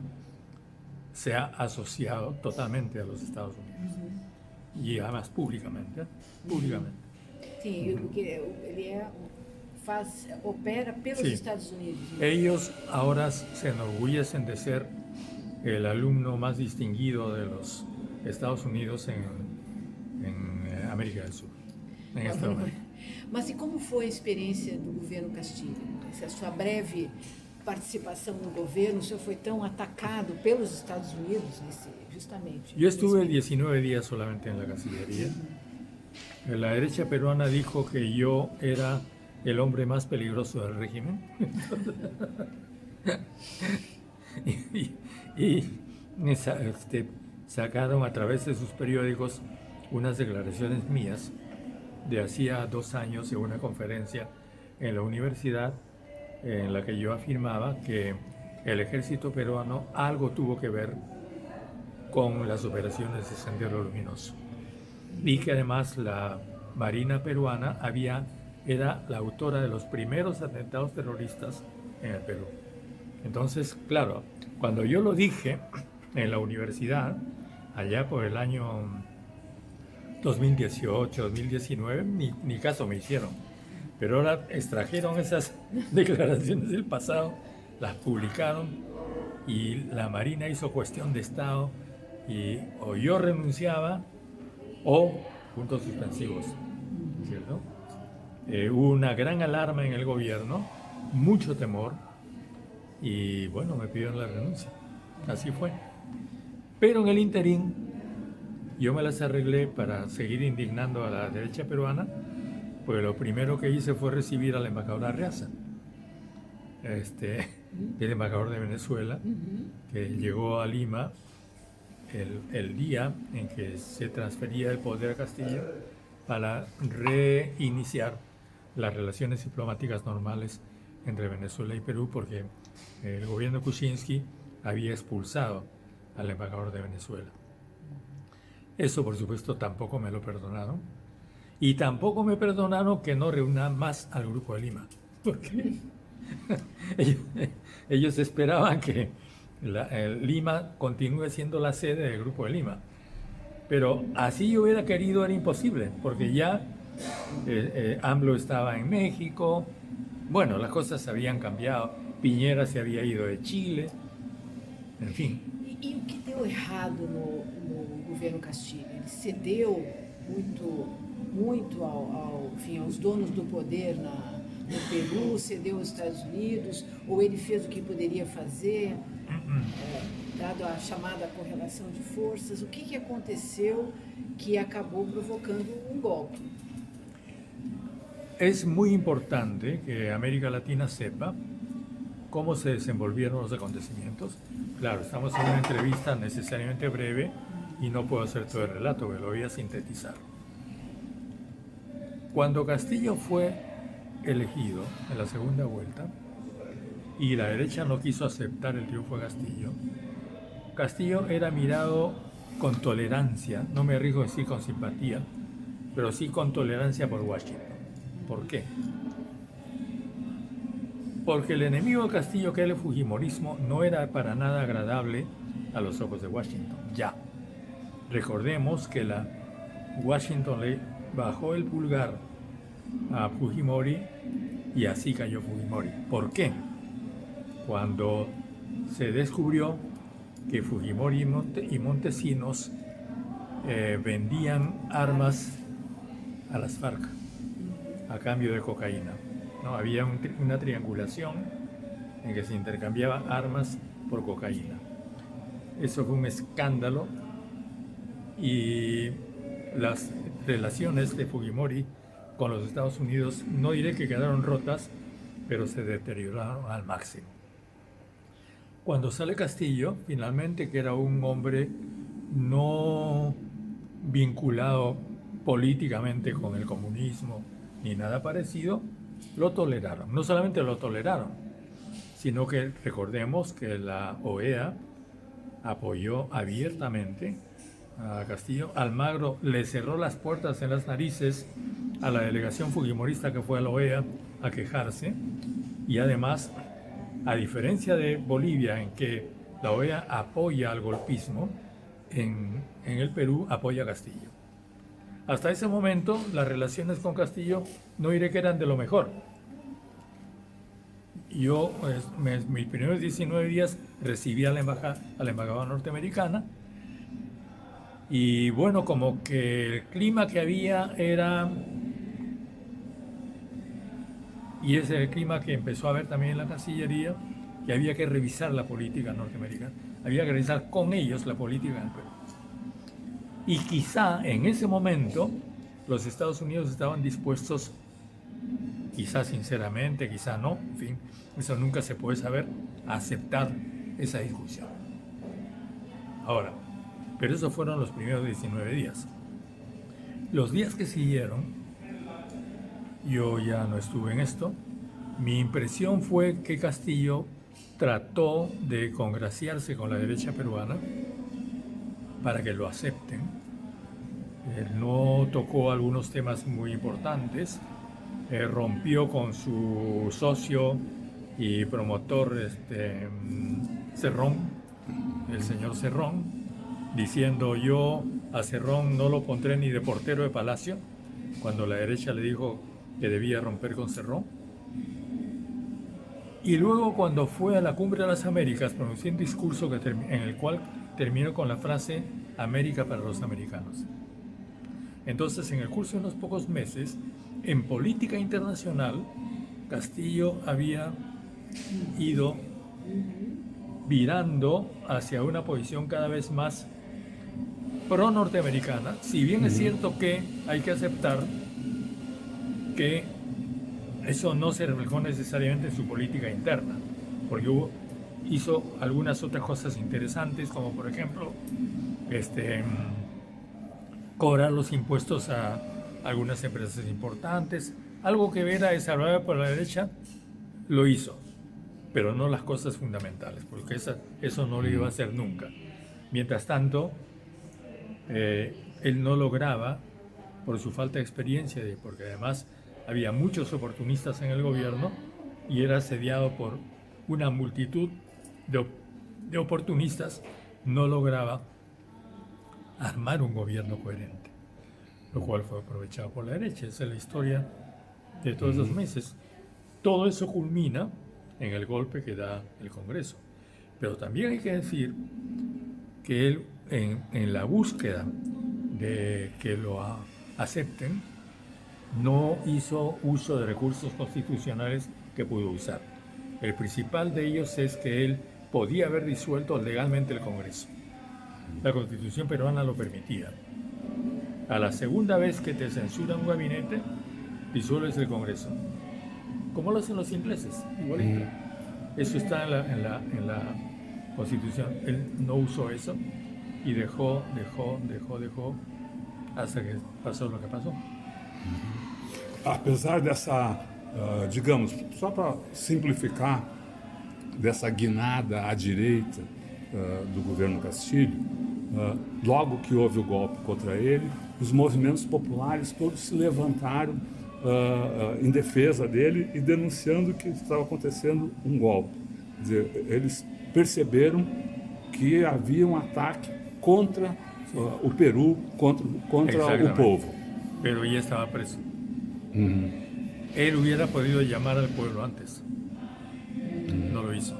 se ha asociado totalmente a los Estados Unidos. Y además públicamente. Públicamente. Sí, porque ele é faz, opera pelos Sí. Estados Unidos. Ellos ahora se enorgullecen de ser el alumno más distinguido de los Estados Unidos en, en, eh, América del Sur. En este momento. Mas e como foi a experiência do governo Castilho? Essa sua breve participação no governo, o senhor foi tão atacado pelos Estados Unidos, nesse, justamente. Yo estuve nesse- 19 días solamente en la Cancillería. La derecha peruana dijo que yo era el hombre más peligroso del régimen. y y sa- este, sacaron a través de sus periódicos unas declaraciones mías de hacía dos años en una conferencia en la universidad en la que yo afirmaba que el ejército peruano algo tuvo que ver con las operaciones de Sendero Luminoso. Y que además la Marina peruana había, era la autora de los primeros atentados terroristas en el Perú. Entonces, claro, cuando yo lo dije en la universidad, allá por el año 2018, 2019, ni, ni caso me hicieron. Pero ahora extrajeron esas declaraciones del pasado, las publicaron y la Marina hizo cuestión de Estado y o yo renunciaba o puntos suspensivos, ¿cierto? Eh, hubo una gran alarma en el gobierno, mucho temor y bueno, me pidieron la renuncia. Así fue. Pero en el interín yo me las arreglé para seguir indignando a la derecha peruana, pues lo primero que hice fue recibir al embajador Arreaza, este, el embajador de Venezuela, que llegó a Lima el, el día en que se transfería el poder a Castillo para reiniciar las relaciones diplomáticas normales entre Venezuela y Perú, porque el gobierno Kuczynski había expulsado al embajador de Venezuela. Eso, por supuesto, tampoco me lo perdonaron. Y tampoco me perdonaron que no reúna más al Grupo de Lima. Porque ellos, esperaban que la- Lima continúe siendo la sede del Grupo de Lima. Pero así yo hubiera querido era imposible, porque ya eh, eh, AMLO estaba en México, bueno, las cosas habían cambiado, Piñera se había ido de Chile, en fin. E, e que deu errado no, no governo Castilho? Ele cedeu muito, muito ao, ao, enfim, aos donos do poder na, no Peru, cedeu aos Estados Unidos, ou ele fez o que poderia fazer, é, dado a chamada correlação de forças? O que, que aconteceu que acabou provocando um golpe? Es muy importante que América Latina sepa cómo se desenvolvieron los acontecimientos. Claro, estamos en una entrevista necesariamente breve y no puedo hacer todo el relato, pero lo sintetizar. Cuando Castillo fue elegido en la segunda vuelta y la derecha no quiso aceptar el triunfo de Castillo, Castillo era mirado con tolerancia, no me arriesgo a decir con simpatía, pero sí con tolerancia por Washington. ¿Por qué? Porque el enemigo de Castillo, que era el Fujimorismo, no era para nada agradable a los ojos de Washington. Ya. Recordemos que la Washington bajó el pulgar a Fujimori y así cayó Fujimori. ¿Por qué? Cuando se descubrió que Fujimori y, Monte- y Montesinos eh, vendían armas a las FARC a cambio de cocaína. ¿no? Había una triangulación en que se intercambiaban armas por cocaína. Eso fue un escándalo y las relaciones de Fujimori con los Estados Unidos, no diré que quedaron rotas, pero se deterioraron al máximo. Cuando sale Castillo, finalmente, que era un hombre no vinculado políticamente con el comunismo ni nada parecido, lo toleraron. No solamente lo toleraron, sino que recordemos que la OEA apoyó abiertamente a Castillo. Almagro le cerró las puertas en las narices a la delegación fujimorista que fue a la OEA a quejarse y además, a diferencia de Bolivia en que la OEA apoya al golpismo, en, el Perú apoya a Castillo. Hasta ese momento las relaciones con Castillo no diré que eran de lo mejor, yo, pues, mis primeros 19 días recibí a la, embajada, a la embajada norteamericana y bueno, como que el clima que había era... Y ese es el clima que empezó a haber también en la Cancillería, que había que revisar la política norteamericana, había que revisar con ellos la política del Perú. Y quizá en ese momento los Estados Unidos estaban dispuestos, quizá sinceramente, quizá no, en fin, eso nunca se puede saber, a aceptar esa discusión. Ahora, pero esos fueron los primeros 19 días. Los días que siguieron, yo ya no estuve en esto, mi impresión fue que Castillo trató de congraciarse con la derecha peruana para que lo acepten. No tocó algunos temas muy importantes, rompió con su socio y promotor este, Cerrón, el señor Cerrón, diciendo yo a Cerrón no lo pondré ni de portero de palacio, cuando la derecha le dijo que debía romper con Cerrón. Y luego cuando fue a la cumbre de las Américas pronunció un discurso que en el cual terminó con la frase América para los americanos. Entonces, en el curso de unos pocos meses, en política internacional, Castillo había ido virando hacia una posición cada vez más pro-norteamericana, si bien es cierto que hay que aceptar que eso no se reflejó necesariamente en su política interna, porque hubo, hizo algunas otras cosas interesantes, como por ejemplo este, cobrar los impuestos a algunas empresas importantes, algo que Vera desarrollado por la derecha, lo hizo pero no las cosas fundamentales, porque eso no lo iba a hacer nunca. Mientras tanto, eh, él no lograba, por su falta de experiencia, porque además había muchos oportunistas en el gobierno y era asediado por una multitud de, de oportunistas, no lograba armar un gobierno coherente, lo cual fue aprovechado por la derecha. Esa es la historia de todos esos meses. Todo eso culmina en el golpe que da el Congreso. Pero también hay que decir que él, en, la búsqueda de que lo acepten, no hizo uso de recursos constitucionales que pudo usar. El principal de ellos es que él podía haber disuelto legalmente el Congreso. La constitución peruana lo permitía. A la segunda vez que te censura un gabinete, disuelves el Congreso como lo hacen los ingleses, igualito. Eso está en la, en, la, en la Constitución. Él no usó eso y dejó, dejó, dejó, dejó hasta que pasó lo que pasó. Apesar dessa, uh, digamos, só para simplificar, dessa guinada à direita uh, do governo Castilho, uh, logo que houve o golpe contra ele, os movimentos populares todos se levantaram em defesa dele e denunciando que estava acontecendo um golpe. Dizer, eles perceberam que havia um ataque contra uh, o Peru, contra, contra o povo. Pero ya estaba preso. Él hubiera podido llamar al pueblo antes. No lo hizo.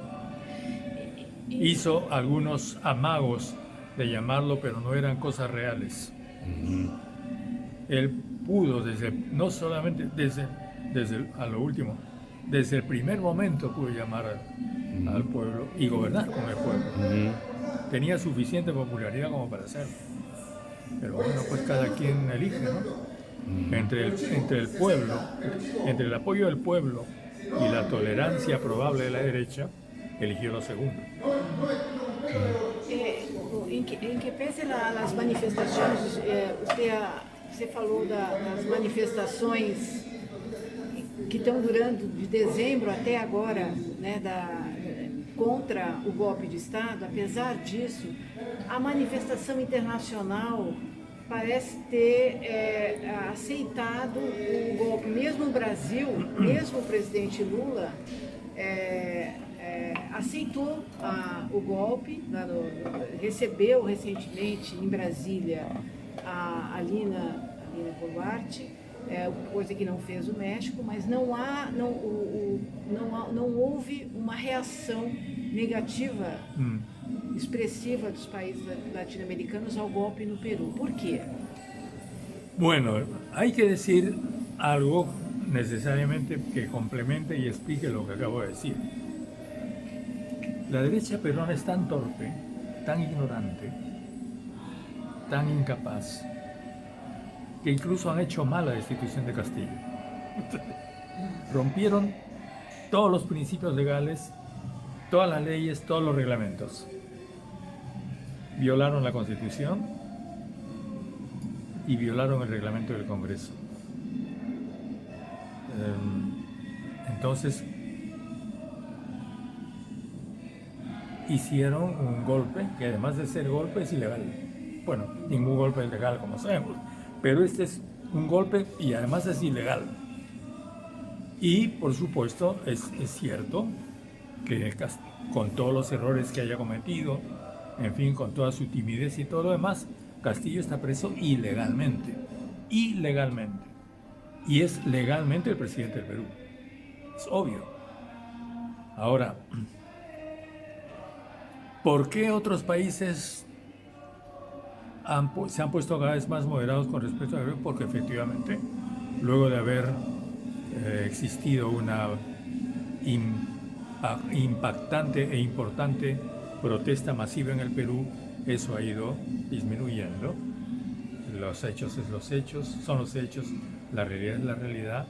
Hizo algunos amagos de llamarlo, pero no eran cosas reales. Él pudo, desde, no solamente desde, desde a lo último, desde el primer momento pudo llamar al, pueblo y gobernar con el pueblo. Tenía suficiente popularidad como para hacerlo. Pero bueno, pues cada quien elige, ¿no? Entre el, entre el pueblo, entre el apoyo del pueblo y la tolerancia probable de la derecha, eligió lo segundo. Eh, en, que, en que pese las manifestaciones, eh, usted ha Você falou da, das manifestações que estão durando de dezembro até agora, né, da, contra o golpe de Estado. Apesar disso, a manifestação internacional parece ter é, aceitado o golpe. Mesmo o Brasil, mesmo o presidente Lula, é, é, aceitou a, o golpe, né, recebeu recentemente em Brasília a Alina, Alina é, coisa que não fez o México, mas não há, não, o, o, não, há, não houve uma reação negativa hum. expressiva dos países latino-americanos ao golpe no Peru. ¿Por qué? Bueno, hay que decir algo necesariamente que complemente y explique lo que acabo de decir. La derecha peruana es tan torpe, tan ignorante, tan incapaz, que incluso han hecho mal la destitución de Castillo. Rompieron todos los principios legales, todas las leyes, todos los reglamentos. Violaron la Constitución y violaron el reglamento del Congreso. Em, entonces, hicieron un golpe que además de ser golpe es ilegal. Bueno, ningún golpe es legal, como sabemos pero este es un golpe y además es ilegal. Y por supuesto es, cierto que con todos los errores que haya cometido, en fin, con toda su timidez y todo lo demás, Castillo está preso ilegalmente. Ilegalmente. Y es legalmente el presidente del Perú. Es obvio. Ahora, ¿por qué otros países se han puesto cada vez más moderados con respecto a Perú porque efectivamente, luego de haber eh, existido una impactante e importante protesta masiva en el Perú, eso ha ido disminuyendo. Los hechos es los hechos, son los hechos, la realidad es la realidad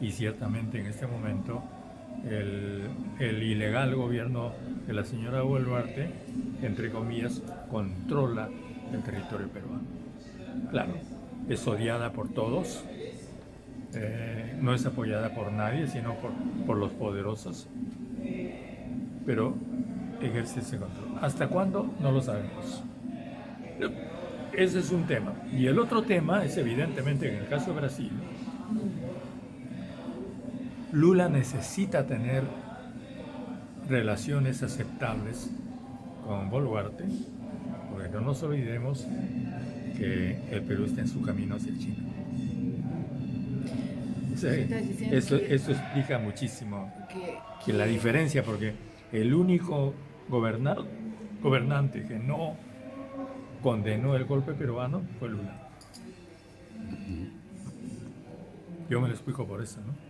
y ciertamente en este momento el, el ilegal gobierno de la señora Boluarte, entre comillas, controla el territorio peruano. Claro, es odiada por todos, eh, no es apoyada por nadie, sino por, por los poderosos, pero ejerce ese control. ¿Hasta cuándo? No lo sabemos. Ese es un tema. Y el otro tema es evidentemente en el caso de Brasil, Lula necesita tener relaciones aceptables con Boluarte porque no nos olvidemos que el Perú está en su camino hacia China. eso, eso, explica muchísimo que, la diferencia, porque el único gobernante que no condenó el golpe peruano fue Lula. Yo me lo explico por eso, ¿no?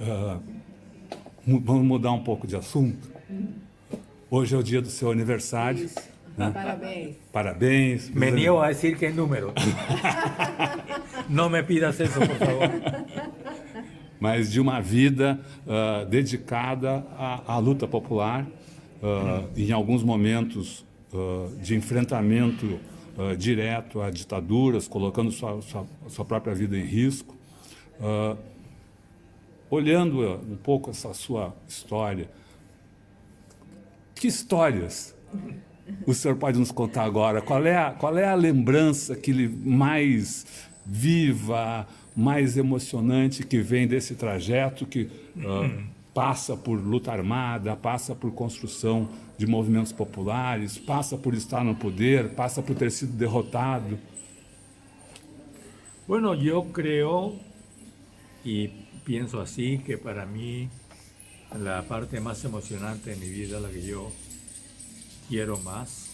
Uh vamos mudar um pouco de assunto. Hoje é o dia do seu aniversário. Né? Parabéns. Parabéns. Me niego a decir que número. Não me pidas isso, por favor. Mas de uma vida uh, dedicada à, à, luta popular, uh, em alguns momentos uh, de enfrentamento direto a ditaduras, colocando sua, sua, sua, própria vida em risco olhando um pouco essa sua história, que histórias o senhor pode nos contar agora? Qual é a, qual é a lembrança que lhe mais viva, mais emocionante que vem desse trajeto que uh, passa por luta armada, passa por construção de movimentos populares, passa por estar no poder, passa por ter sido derrotado? Bueno, eu creio e pienso así que para mí la parte más emocionante de mi vida, la que yo quiero más,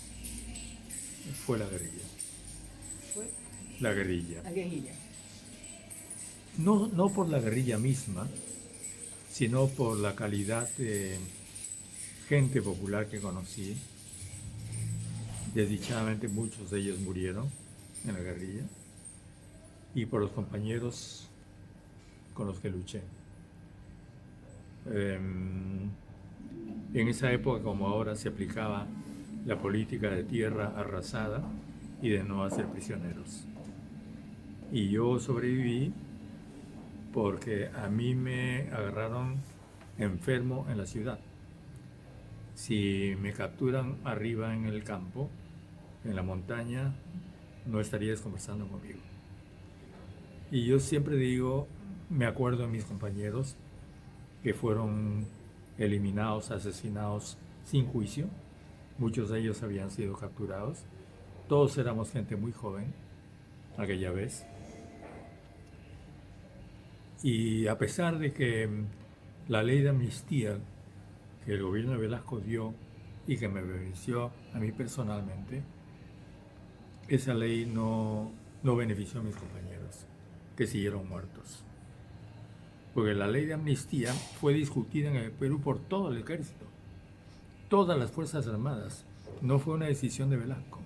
fue la guerrilla. ¿Fue? La guerrilla. La guerrilla. No, no por la guerrilla misma, sino por la calidad de gente popular que conocí. Desdichadamente muchos de ellos murieron en la guerrilla. Y por los compañeros con los que luché. Em, en esa época, como ahora, se aplicaba la política de tierra arrasada y de no hacer prisioneros. Y yo sobreviví porque a mí me agarraron enfermo en la ciudad. Si me capturan arriba en el campo, en la montaña, no estarías conversando conmigo. Y yo siempre digo, me acuerdo de mis compañeros que fueron eliminados, asesinados sin juicio. Muchos de ellos habían sido capturados Todos éramos gente muy joven aquella vez. Y a pesar de que la ley de amnistía que el gobierno de Velasco dio y que me benefició a mí personalmente, esa ley no, no benefició a mis compañeros, que siguieron muertos. Porque la ley de amnistía fue discutida en el Perú por todo el ejército, todas las Fuerzas Armadas. No fue una decisión de Velasco.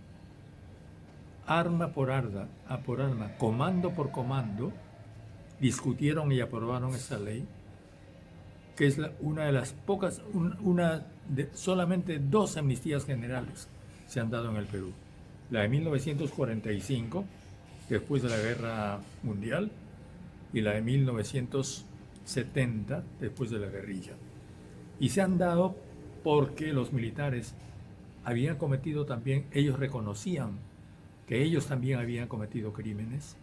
Arma por arma, por arma, comando por comando, discutieron y aprobaron esa ley, que es una de las pocas, una de solamente dos amnistías generales se han dado en el Perú la de 1945, después de la Guerra Mundial, y la de 1970, después de la guerrilla. Y se han dado porque los militares habían cometido también, ellos reconocían que ellos también habían cometido crímenes.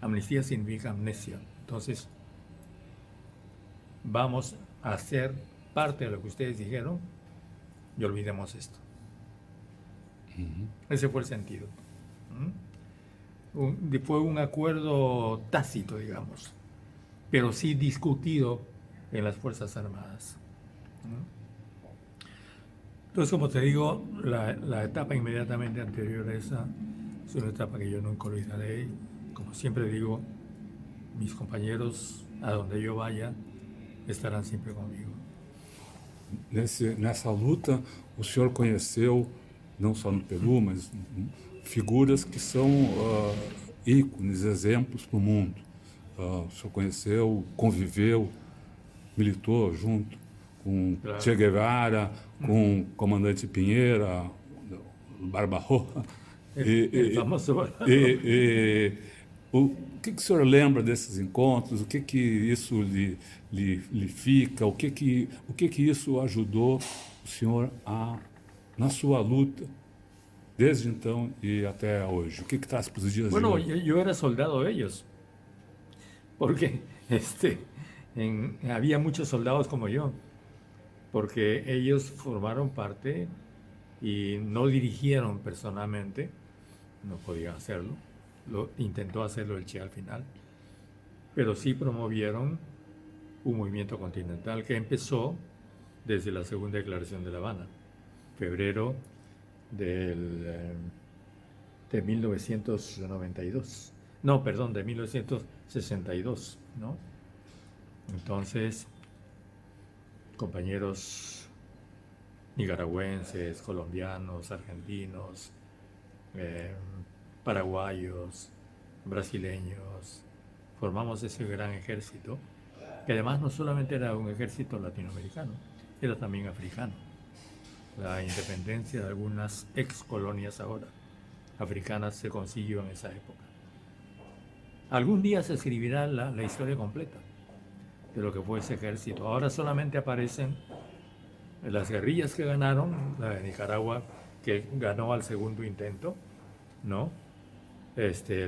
Amnistía significa amnesia. Entonces, vamos a hacer parte de lo que ustedes dijeron y olvidemos esto. Ese fue el sentido. fue un acuerdo tácito, digamos, pero sí discutido en las Fuerzas Armadas. Entonces, como te digo, la, etapa inmediatamente anterior a esa es una etapa que yo nunca olvidaré. Como siempre digo, mis compañeros, a donde yo vaya, estarán siempre conmigo. Nessa luta, o senhor conheceu não só no Peru, mas figuras que são uh, ícones, exemplos para o mundo. Uh, o senhor conheceu, conviveu, militou junto com claro. Che Guevara, com o comandante Pinheira, Barba Roja. E, e, e, e, o que, que o senhor lembra desses encontros? O que, que isso lhe, lhe, lhe fica? O, que, que, o que, que isso ajudou o senhor a na sua luta desde então e até hoje? O que, que traz para os dias bueno, yo, era soldado de ellos, porque este, había muchos soldados como yo, porque ellos formaron parte y no dirigieron personalmente, no podían hacerlo, lo, intentó hacerlo el Che al final, pero sí promovieron un movimiento continental que empezó desde la segunda declaración de La Habana febrero del, eh, de 1992. No, perdón, de 1962, ¿no? Entonces, compañeros nicaragüenses, colombianos, argentinos, eh, paraguayos, brasileños, formamos ese gran ejército, que además no solamente era un ejército latinoamericano, era también africano la independencia de algunas ex colonias ahora africanas se consiguió en esa época. Algún día se escribirá la, historia completa de lo que fue ese ejército. Ahora solamente aparecen las guerrillas que ganaron, la de Nicaragua que ganó al segundo intento, ¿no? Este,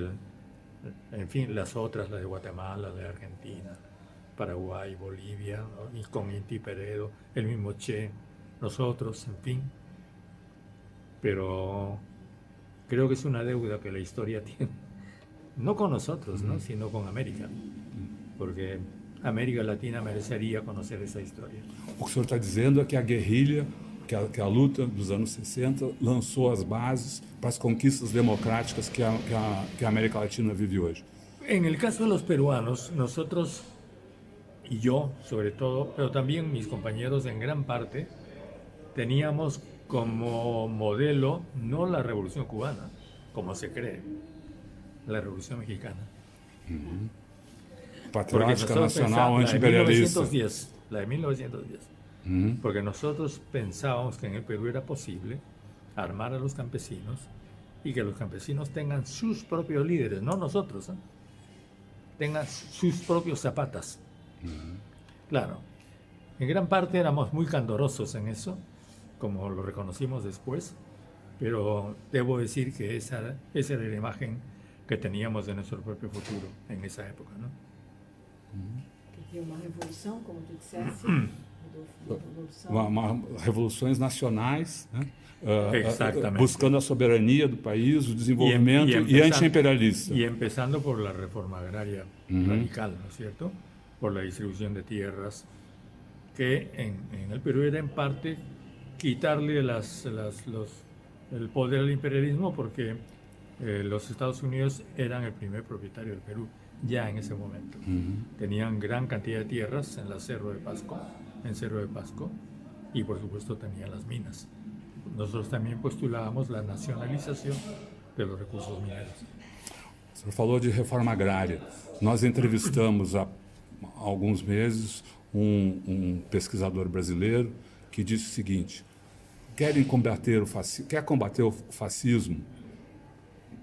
en fin, las otras, la de Guatemala, la de Argentina, Paraguay, Bolivia, y con Inti Peredo, el mismo Che, nosotros, en fin. Pero creo que es una deuda que la historia tiene, no con nosotros, ¿no? sino con América, porque América Latina merecería conocer esa historia. O que o senhor está dizendo é que a guerrilha, que a, que a luta dos anos 60 lançou as bases para as conquistas democráticas que a, que a, que a América Latina vive hoje. En el caso de los peruanos, nosotros y yo sobre todo, pero también mis compañeros en gran parte, teníamos como modelo no la revolución cubana, como se cree, la revolución mexicana. Patriótica nacional antiimperialista. La de 1910. Porque nosotros pensábamos que en el Perú era posible armar a los campesinos y que los campesinos tengan sus propios líderes, no nosotros, ¿eh? tengan sus propios zapatas. Claro, en gran parte éramos muy candorosos en eso como lo reconocimos después, pero debo decir que esa, esa era la imagen que teníamos de nuestro propio futuro en esa época. ¿no? Que una revolución, como tú dices. uma, uma, revoluções nacionais, né? uh, buscando a soberania do país, o desenvolvimento e, e, e anti-imperialista. E empezando por la reforma agraria radical, ¿no es cierto? Por la distribución de tierras, que en, en el Perú era en parte quitarle las, las, los, el poder al imperialismo porque eh, los Estados Unidos eran el primer propietario del Perú ya en ese momento. Tenían gran cantidad de tierras en la Cerro de Pasco, en Cerro de Pasco, y por supuesto tenían las minas. Nosotros también postulábamos la nacionalización de los recursos mineros. Você falou de reforma agrária. Nós entrevistamos há alguns meses um, um pesquisador brasileiro que disse o seguinte: querem combater o fascismo, quer combater o fascismo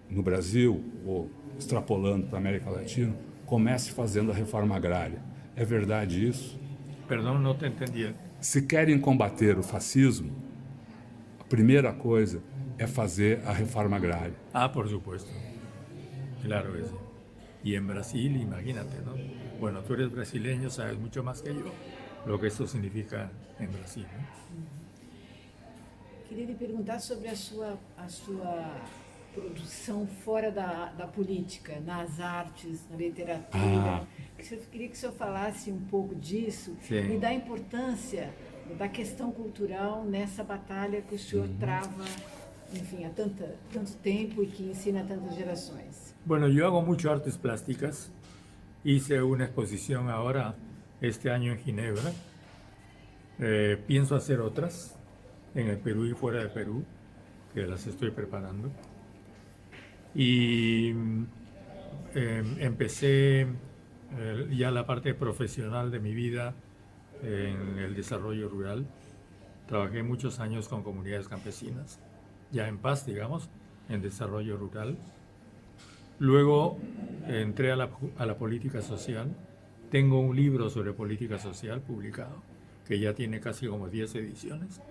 no Brasil ou extrapolando para a América Latina, comece fazendo a reforma agrária. É verdade isso? Perdão, não te entendi. Se querem combater o fascismo, a primeira coisa é fazer a reforma agrária. Ah, por supuesto. Claro que sí. Y en Brasil, imagínate, ¿no? Bueno, tú eres brasileño, sabes mucho más que yo lo que esto significa en Brasil. ¿no? Queria lhe perguntar sobre a sua, a sua produção fora da, da política, nas artes, na literatura. Ah. Eu queria que o senhor falasse um pouco disso Sim. e da importância da questão cultural nessa batalha que o senhor uhum. trava, enfim, há tanta, tanto tempo e que ensina a tantas gerações. Bueno, yo hago mucho artes plásticas. Hice una exposición ahora, este año en Ginebra. Eh, pienso hacer otras en el Perú y fuera de Perú, que las estoy preparando. Y eh, empecé eh, ya la parte profesional de mi vida en el desarrollo rural. Trabajé muchos años con comunidades campesinas, ya en paz, digamos, en desarrollo rural. Luego entré a la, a la política social. Tengo un libro sobre política social publicado, que ya tiene casi como 10 ediciones.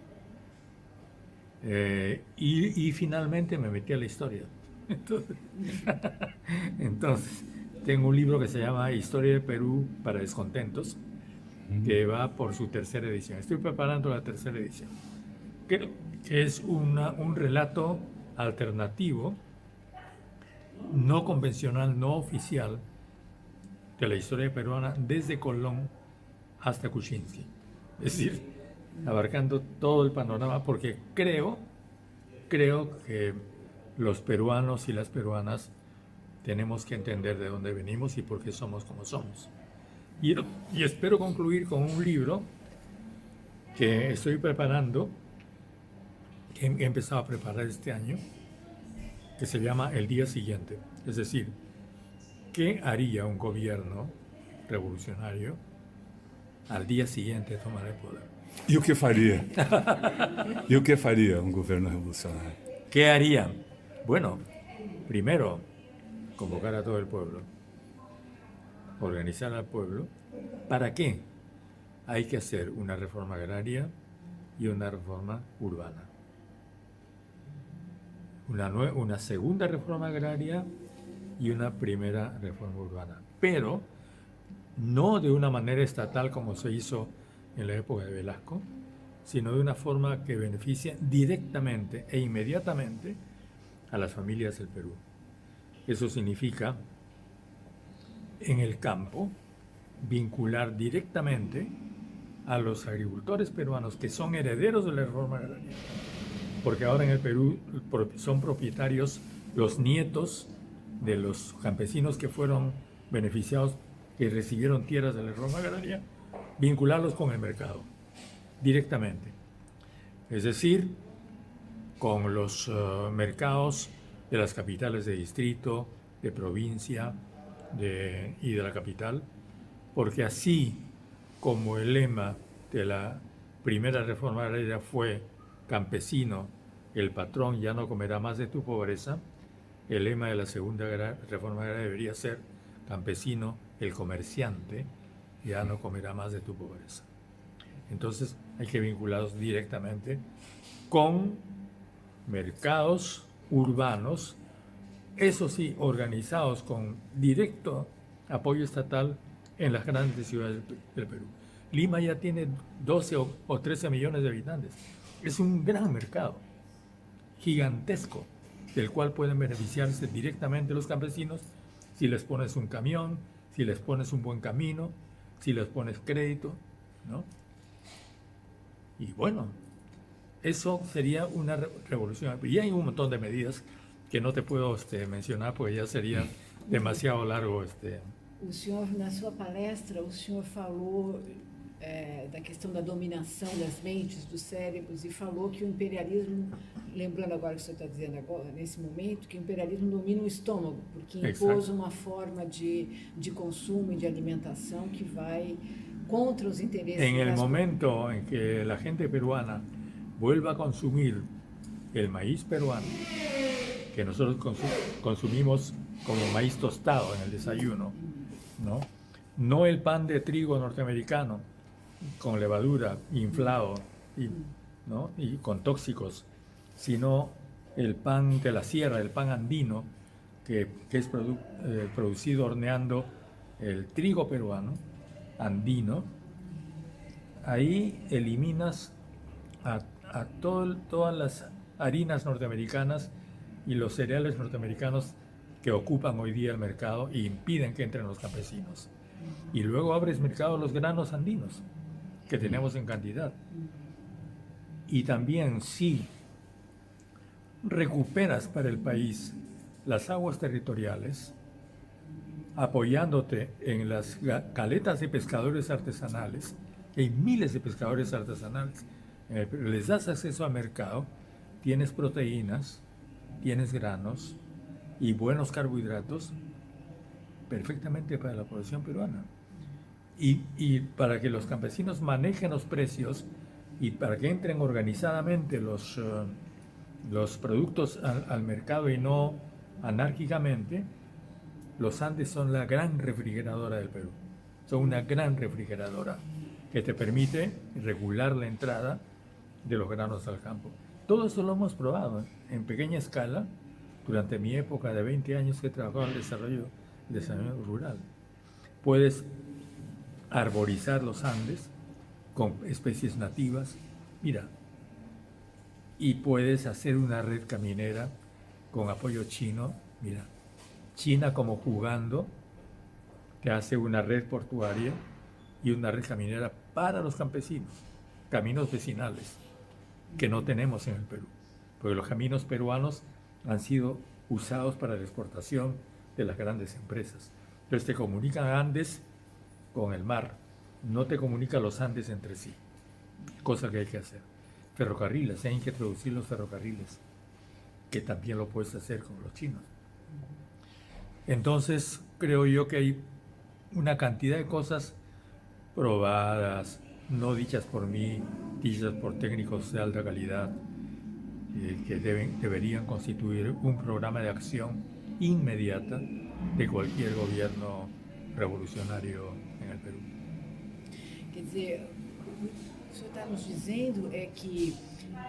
Eh, y, y, finalmente me metí a la historia. Entonces, entonces, tengo un libro que se llama Historia de Perú para descontentos, que va por su tercera edición. Estoy preparando la tercera edición, que, es una, un relato alternativo, no convencional, no oficial, de la historia peruana desde Colón hasta Kuczynski. Es decir, abarcando todo el panorama, porque creo, creo que los peruanos y las peruanas tenemos que entender de dónde venimos y por qué somos como somos. Y, y espero concluir con un libro que estoy preparando, que he empezado a preparar este año, que se llama El día siguiente. Es decir, ¿qué haría un gobierno revolucionario al día siguiente de tomar el poder? E o que faria? e o que faria um governo revolucionário? ¿Qué haría? Bueno, primero, convocar a todo el pueblo, organizar al pueblo. ¿Para qué? Hay que hacer una reforma agraria y una reforma urbana. Una, una segunda reforma agraria y una primera reforma urbana. Pero no de una manera estatal como se hizo en la época de Velasco, sino de una forma que beneficie directamente e inmediatamente a las familias del Perú. Eso significa, en el campo, vincular directamente a los agricultores peruanos que son herederos de la reforma agraria. Porque ahora en el Perú son propietarios los nietos de los campesinos que fueron beneficiados, que recibieron tierras de la reforma agraria vincularlos con el mercado directamente. Es decir, con los eh, mercados de las capitales de distrito, de provincia y de la capital, porque así como el lema de la primera reforma agraria fue campesino, el patrón ya no comerá más de tu pobreza, el lema de la segunda reforma agraria debería ser campesino, el comerciante, ya no comerá más de tu pobreza. Entonces hay que vincularlos directamente con mercados urbanos, eso sí, organizados con directo apoyo estatal en las grandes ciudades del Perú. Lima ya tiene 12 o, 13 millones de habitantes. Es un gran mercado, gigantesco, del cual pueden beneficiarse directamente los campesinos si les pones un camión, si les pones un buen camino, si les pones crédito, ¿no? Y bueno, eso sería una revolución. Y hay un montón de medidas que no te puedo este, mencionar porque ya sería demasiado largo. Este. O senhor, na sua palestra, o senhor falou é, da questão da dominação das mentes, dos cérebros, e falou que o imperialismo, lembrando agora o que o senhor está dizendo agora, nesse momento, que o imperialismo domina o estômago, porque impôs uma forma de, de consumo e de alimentação que vai contra os interesses. Em el momento em que a gente peruana vuelva a consumir el maíz peruano, que nosotros consumimos como maíz tostado en el desayuno, ¿no? No el pan de trigo norteamericano con levadura, inflado y, ¿no? y con tóxicos, sino el pan de la sierra, el pan andino, que, es eh, producido horneando el trigo peruano, andino, ahí eliminas a, todas las harinas norteamericanas y los cereales norteamericanos que ocupan hoy día el mercado e impiden que entren los campesinos. Y luego abres mercado a los granos andinos, que tenemos en cantidad. Y también si recuperas para el país las aguas territoriales, apoyándote en las caletas de pescadores artesanales, hay miles de pescadores artesanales, les das acceso al mercado, tienes proteínas, tienes granos, y buenos carbohidratos perfectamente para la población peruana. Y, para que los campesinos manejen los precios y para que entren organizadamente los, eh, los productos al, mercado y no anárquicamente, los Andes son la gran refrigeradora del Perú. Son una gran refrigeradora que te permite regular la entrada de los granos al campo. Todo eso lo hemos probado en pequeña escala durante mi época de 20 años que he trabajado en desarrollo, desarrollo rural. Puedes arborizar los Andes con especies nativas, mira, y puedes hacer una red caminera con apoyo chino, mira, China como jugando, te hace una red portuaria y una red caminera para los campesinos, caminos vecinales que no tenemos en el Perú, porque los caminos peruanos han sido usados para la exportación de las grandes empresas. Entonces te comunican Andes con el mar, no te comunican los Andes entre sí, cosa que hay que hacer. Ferrocarriles, hay que introducir los ferrocarriles, que también lo puedes hacer con los chinos. Entonces creo yo que hay una cantidad de cosas probadas, no dichas por mí, dichas por técnicos de alta calidad, eh, que deben, deberían constituir un programa de acción inmediata de qualquer governo revolucionário no Peru. Quer dizer, o que senhor está nos dizendo é que,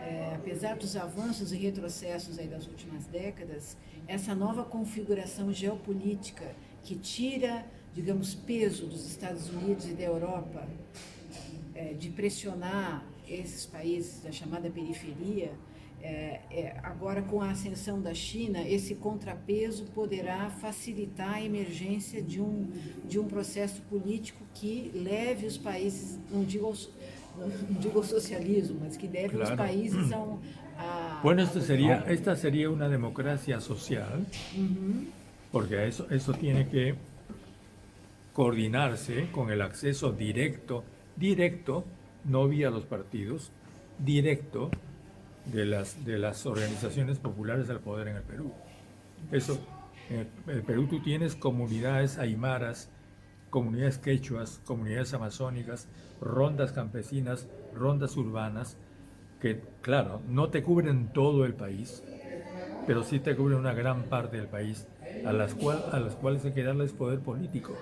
é, apesar dos avanços e retrocessos aí das últimas décadas, essa nova configuração geopolítica que tira, digamos, peso dos Estados Unidos e da Europa é, de pressionar esses países da chamada periferia, é, é, agora, com a ascensão da China, esse contrapeso poderá facilitar a emergência de um, de um processo político que leve os países, não digo, não digo ao socialismo, mas que leve claro. os países a, um, a Bueno, esta seria, esta seria uma democracia social, uh -huh. porque isso eso tiene que coordinarse con el acceso directo, directo, no vía los partidos, directo de las, de las organizaciones populares al poder en el Perú. Eso, en el Perú tú tienes comunidades aymaras, comunidades quechuas, comunidades amazónicas, rondas campesinas, rondas urbanas, que claro, no te cubren todo el país, pero sí te cubren una gran parte del país, a las, cual, a las cuales hay que darles poder político,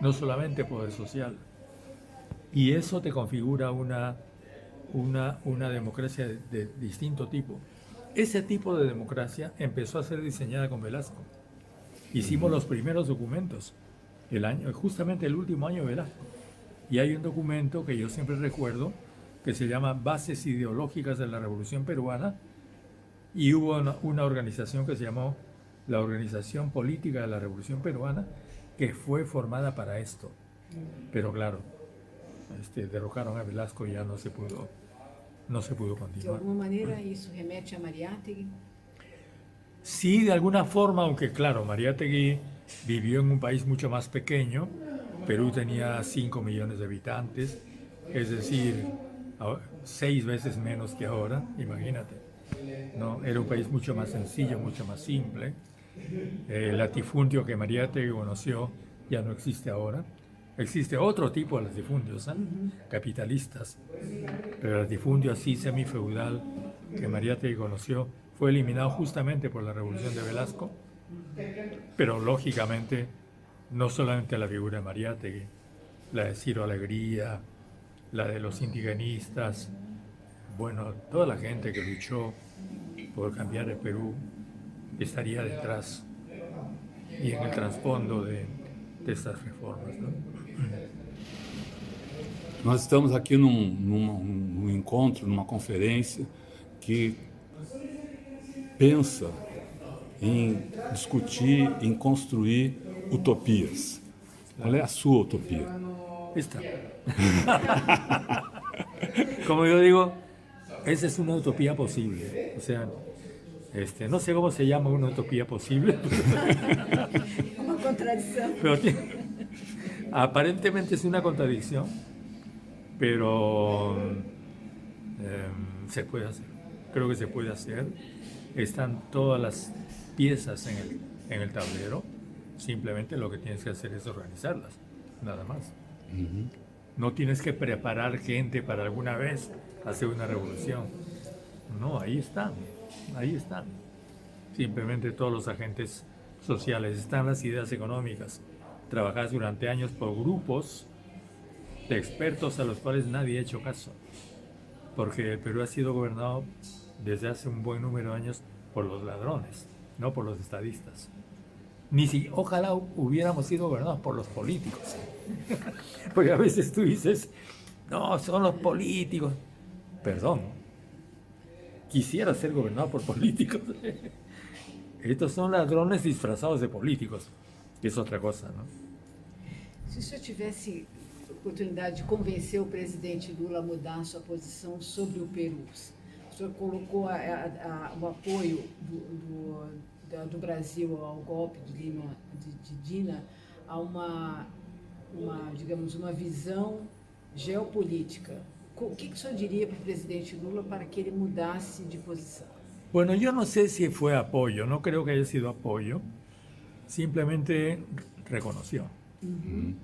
no solamente poder social. Y eso te configura una una, una democracia de, distinto tipo. Ese tipo de democracia empezó a ser diseñada con Velasco. Hicimos los primeros documentos, el año, justamente el último año de Velasco. Y hay un documento que yo siempre recuerdo que se llama Bases Ideológicas de la Revolución Peruana y hubo una, organización que se llamó la Organización Política de la Revolución Peruana que fue formada para esto. Pero claro, este, derrocaron a Velasco y ya no se pudo, no se pudo continuar. De alguna manera eso remete a Mariátegui. Sí, de alguna forma, aunque claro, Mariátegui vivió en un país mucho más pequeño. Perú tenía 5 millones de habitantes, es decir, seis veces menos que ahora, imagínate. ¿no? Era un país mucho más sencillo, mucho más simple. El latifundio que Mariátegui conoció ya no existe ahora. Existe otro tipo de latifundios, ¿eh? capitalistas, pero el latifundio así semifeudal que Mariátegui conoció fue eliminado justamente por la revolución de Velasco, pero lógicamente no solamente la figura de Mariátegui, la de Ciro Alegría, la de los indigenistas, bueno, toda la gente que luchó por cambiar el Perú estaría detrás y en el trasfondo de, de estas reformas. ¿no? Nós estamos aqui num, num, num encontro, numa conferência que pensa em discutir, em construir utopias. Qual é a sua utopia? Esta. Como yo digo, esa es una utopía posible. O sea, este, no sé cómo se llama una utopía posible. Una contradicción. Pero aparentemente es una contradicción, pero em, se puede hacer. Creo que se puede hacer. Están todas las piezas en el, en el tablero. Simplemente lo que tienes que hacer es organizarlas, nada más. No tienes que preparar gente para alguna vez hacer una revolución. No, ahí están, ahí están. Simplemente todos los agentes sociales, están las ideas económicas, trabajadas durante años por grupos de expertos a los cuales nadie ha hecho caso, porque el Perú ha sido gobernado desde hace un buen número de años por los ladrones, no por los estadistas. Ni si ojalá hubiéramos sido gobernados por los políticos. Porque a veces tú dices, no, son los políticos. Perdón, quisiera ser gobernado por políticos. Estos son ladrones disfrazados de políticos, es otra cosa, ¿no? Si usted tivesse oportunidade de convencer o presidente Lula a mudar sua posição sobre o Peru, o senhor colocou a, a, a, o apoio do, do do Brasil ao golpe de, Lima, de, de Dina a uma, uma, digamos, uma visão geopolítica. O que, que o senhor diria para o presidente Lula para que ele mudasse de posição? Bueno, yo no sé si fue apoyo, no creo que haya sido apoyo, simplemente reconoció. Uh -huh.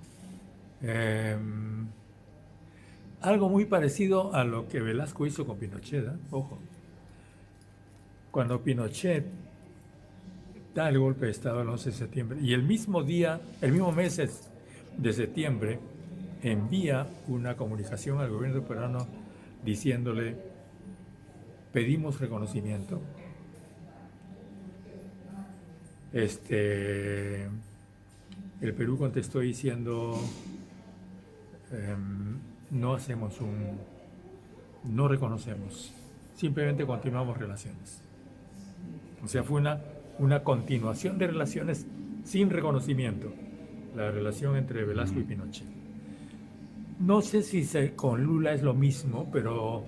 Eh, algo muy parecido a lo que Velasco hizo con Pinochet, ¿eh? ojo. Cuando Pinochet da el golpe de Estado el 11 de septiembre y el mismo día, el mismo mes de septiembre, envía una comunicación al gobierno peruano diciéndole, pedimos reconocimiento. Este, el Perú contestó diciendo, em, no hacemos un, no reconocemos, simplemente continuamos relaciones. O sea, fue una una continuación de relaciones sin reconocimiento, la relación entre Velasco y Pinochet. No sé si con Lula es lo mismo, pero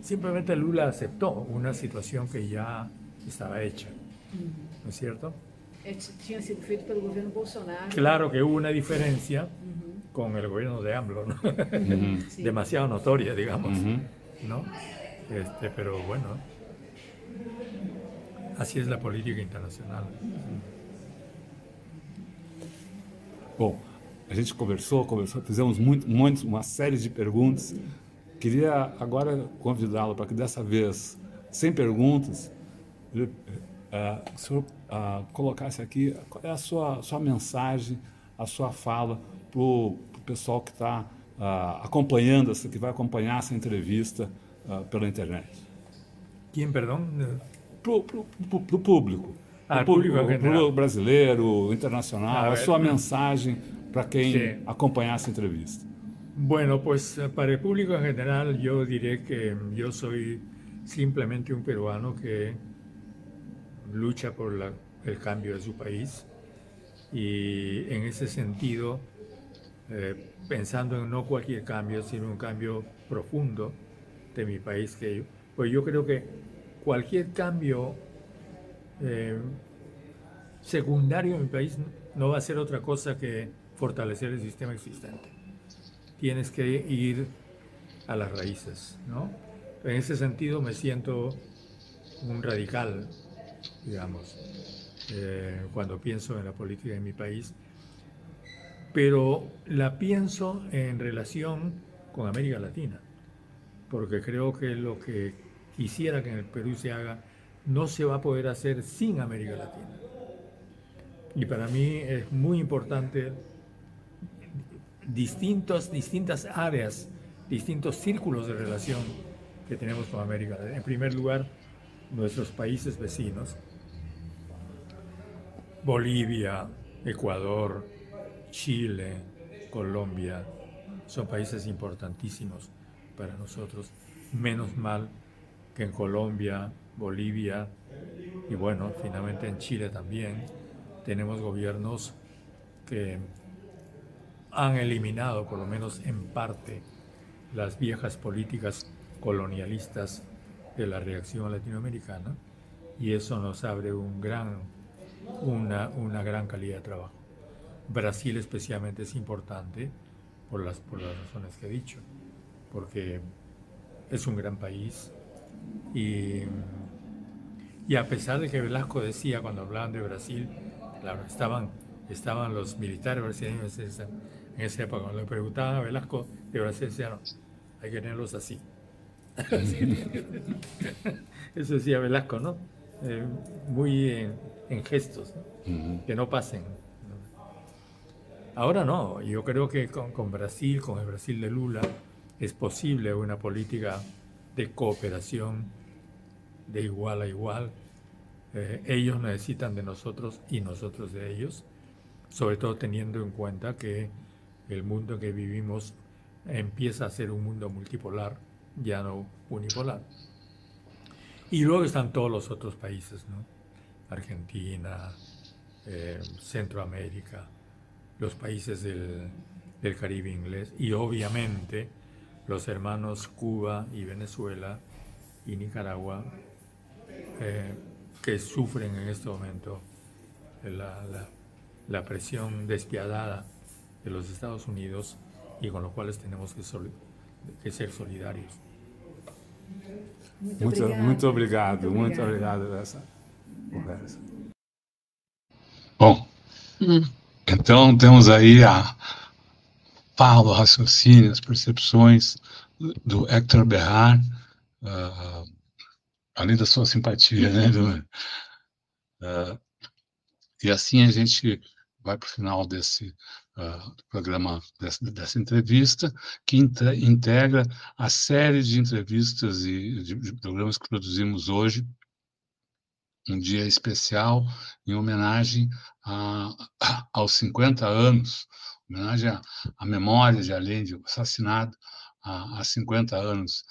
simplemente Lula aceptó una situación que ya estaba hecha, ¿no es cierto? Tinha sido feito pelo governo Bolsonaro. Claro que hubo una diferencia con el gobierno de AMLO, ¿no? demasiado notoria, digamos, ¿no? Este, pero bueno, Assim é a política internacional. Bom, a gente conversou, conversou, fizemos muito, muito, uma série de perguntas. Queria agora convidá-lo para que dessa vez, sem perguntas, ele, uh, o senhor uh, colocasse aqui qual é a sua, sua mensagem, a sua fala para o pessoal que está uh, acompanhando, essa, que vai acompanhar essa entrevista pela internet. Quem, perdão? para o público. Ah, o público brasileiro, internacional, ah, a sua é... mensagem para quem Sim. acompanhar essa entrevista. Bueno, pues eh, para el público en general yo diré que yo soy simplemente un peruano que lucha por el cambio de su país y en ese sentido, eh, pensando en no cualquier cambio, sino un cambio profundo de mi país, que pues yo creo que cualquier cambio eh, secundario en mi país no va a ser otra cosa que fortalecer el sistema existente tienes que ir a las raíces, ¿no? En ese sentido me siento un radical, digamos, eh, cuando pienso en la política de mi país, pero la pienso en relación con América Latina, porque creo que lo que quisiera que en el Perú se haga no se va a poder hacer sin América Latina. Y para mí es muy importante distintos, distintas áreas, distintos círculos de relación que tenemos con América. En primer lugar, nuestros países vecinos, Bolivia, Ecuador, Chile, Colombia, son países importantísimos para nosotros. Menos mal que en Colombia, Bolivia y bueno, finalmente en Chile también tenemos gobiernos que han eliminado, por lo menos en parte, las viejas políticas colonialistas de la reacción latinoamericana y eso nos abre una gran calidad de trabajo. Brasil especialmente es importante por las, por las razones que he dicho, porque es un gran país y, y a pesar de que Velasco decía cuando hablaban de Brasil, claro, estaban, estaban los militares brasileños, en esa época, cuando le preguntaban a Velasco de Brasil, decían, hay que tenerlos así. Eso decía Velasco, ¿no? Eh, muy en, gestos, que no pasen. Ahora no, yo creo que con, Brasil, con el Brasil de Lula, es posible una política de cooperación de igual a igual. Eh, ellos necesitan de nosotros y nosotros de ellos, sobre todo teniendo en cuenta que el mundo en que vivimos empieza a ser un mundo multipolar, ya no unipolar. Y luego están todos los otros países. Argentina, eh, Centroamérica, los países del, Caribe inglés y obviamente los hermanos Cuba y Venezuela y Nicaragua eh, que sufren en este momento la presión despiadada de los Estados Unidos y con los cuales tenemos que, que ser solidarios. Muito, muito obrigado, muito obrigado, muito obrigado dessa conversa. Bom, hum. Então temos aí a fala, raciocínio, as percepções do Hector Berrar, uh, além da sua simpatia, né? Do, uh, e assim a gente vai para o final desse uh, programa, dessa, dessa, entrevista, que integra a série de entrevistas e de, de programas que produzimos hoje, um dia especial em homenagem a, aos 50 anos, homenagem à, à memória de Allende, assassinado há, há 50 anos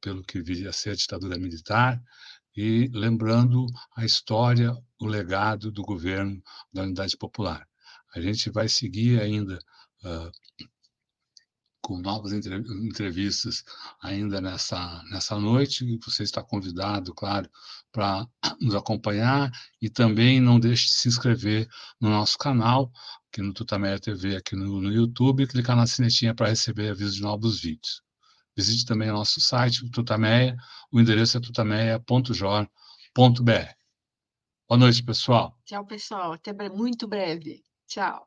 pelo que viria a ser a ditadura militar, e lembrando a história, o legado do governo da Unidade Popular. A gente vai seguir ainda uh, com novas entrevistas ainda nessa, nessa noite. Você está convidado, claro, para nos acompanhar e também não deixe de se inscrever no nosso canal, aqui no Tutameia TV, aqui no, no YouTube, e clicar na sinetinha para receber aviso de novos vídeos. Visite também o nosso site, o Tutameia, o endereço é tutameia.jor.br. Boa noite, pessoal. Tchau, pessoal. Até muito breve. Tchau.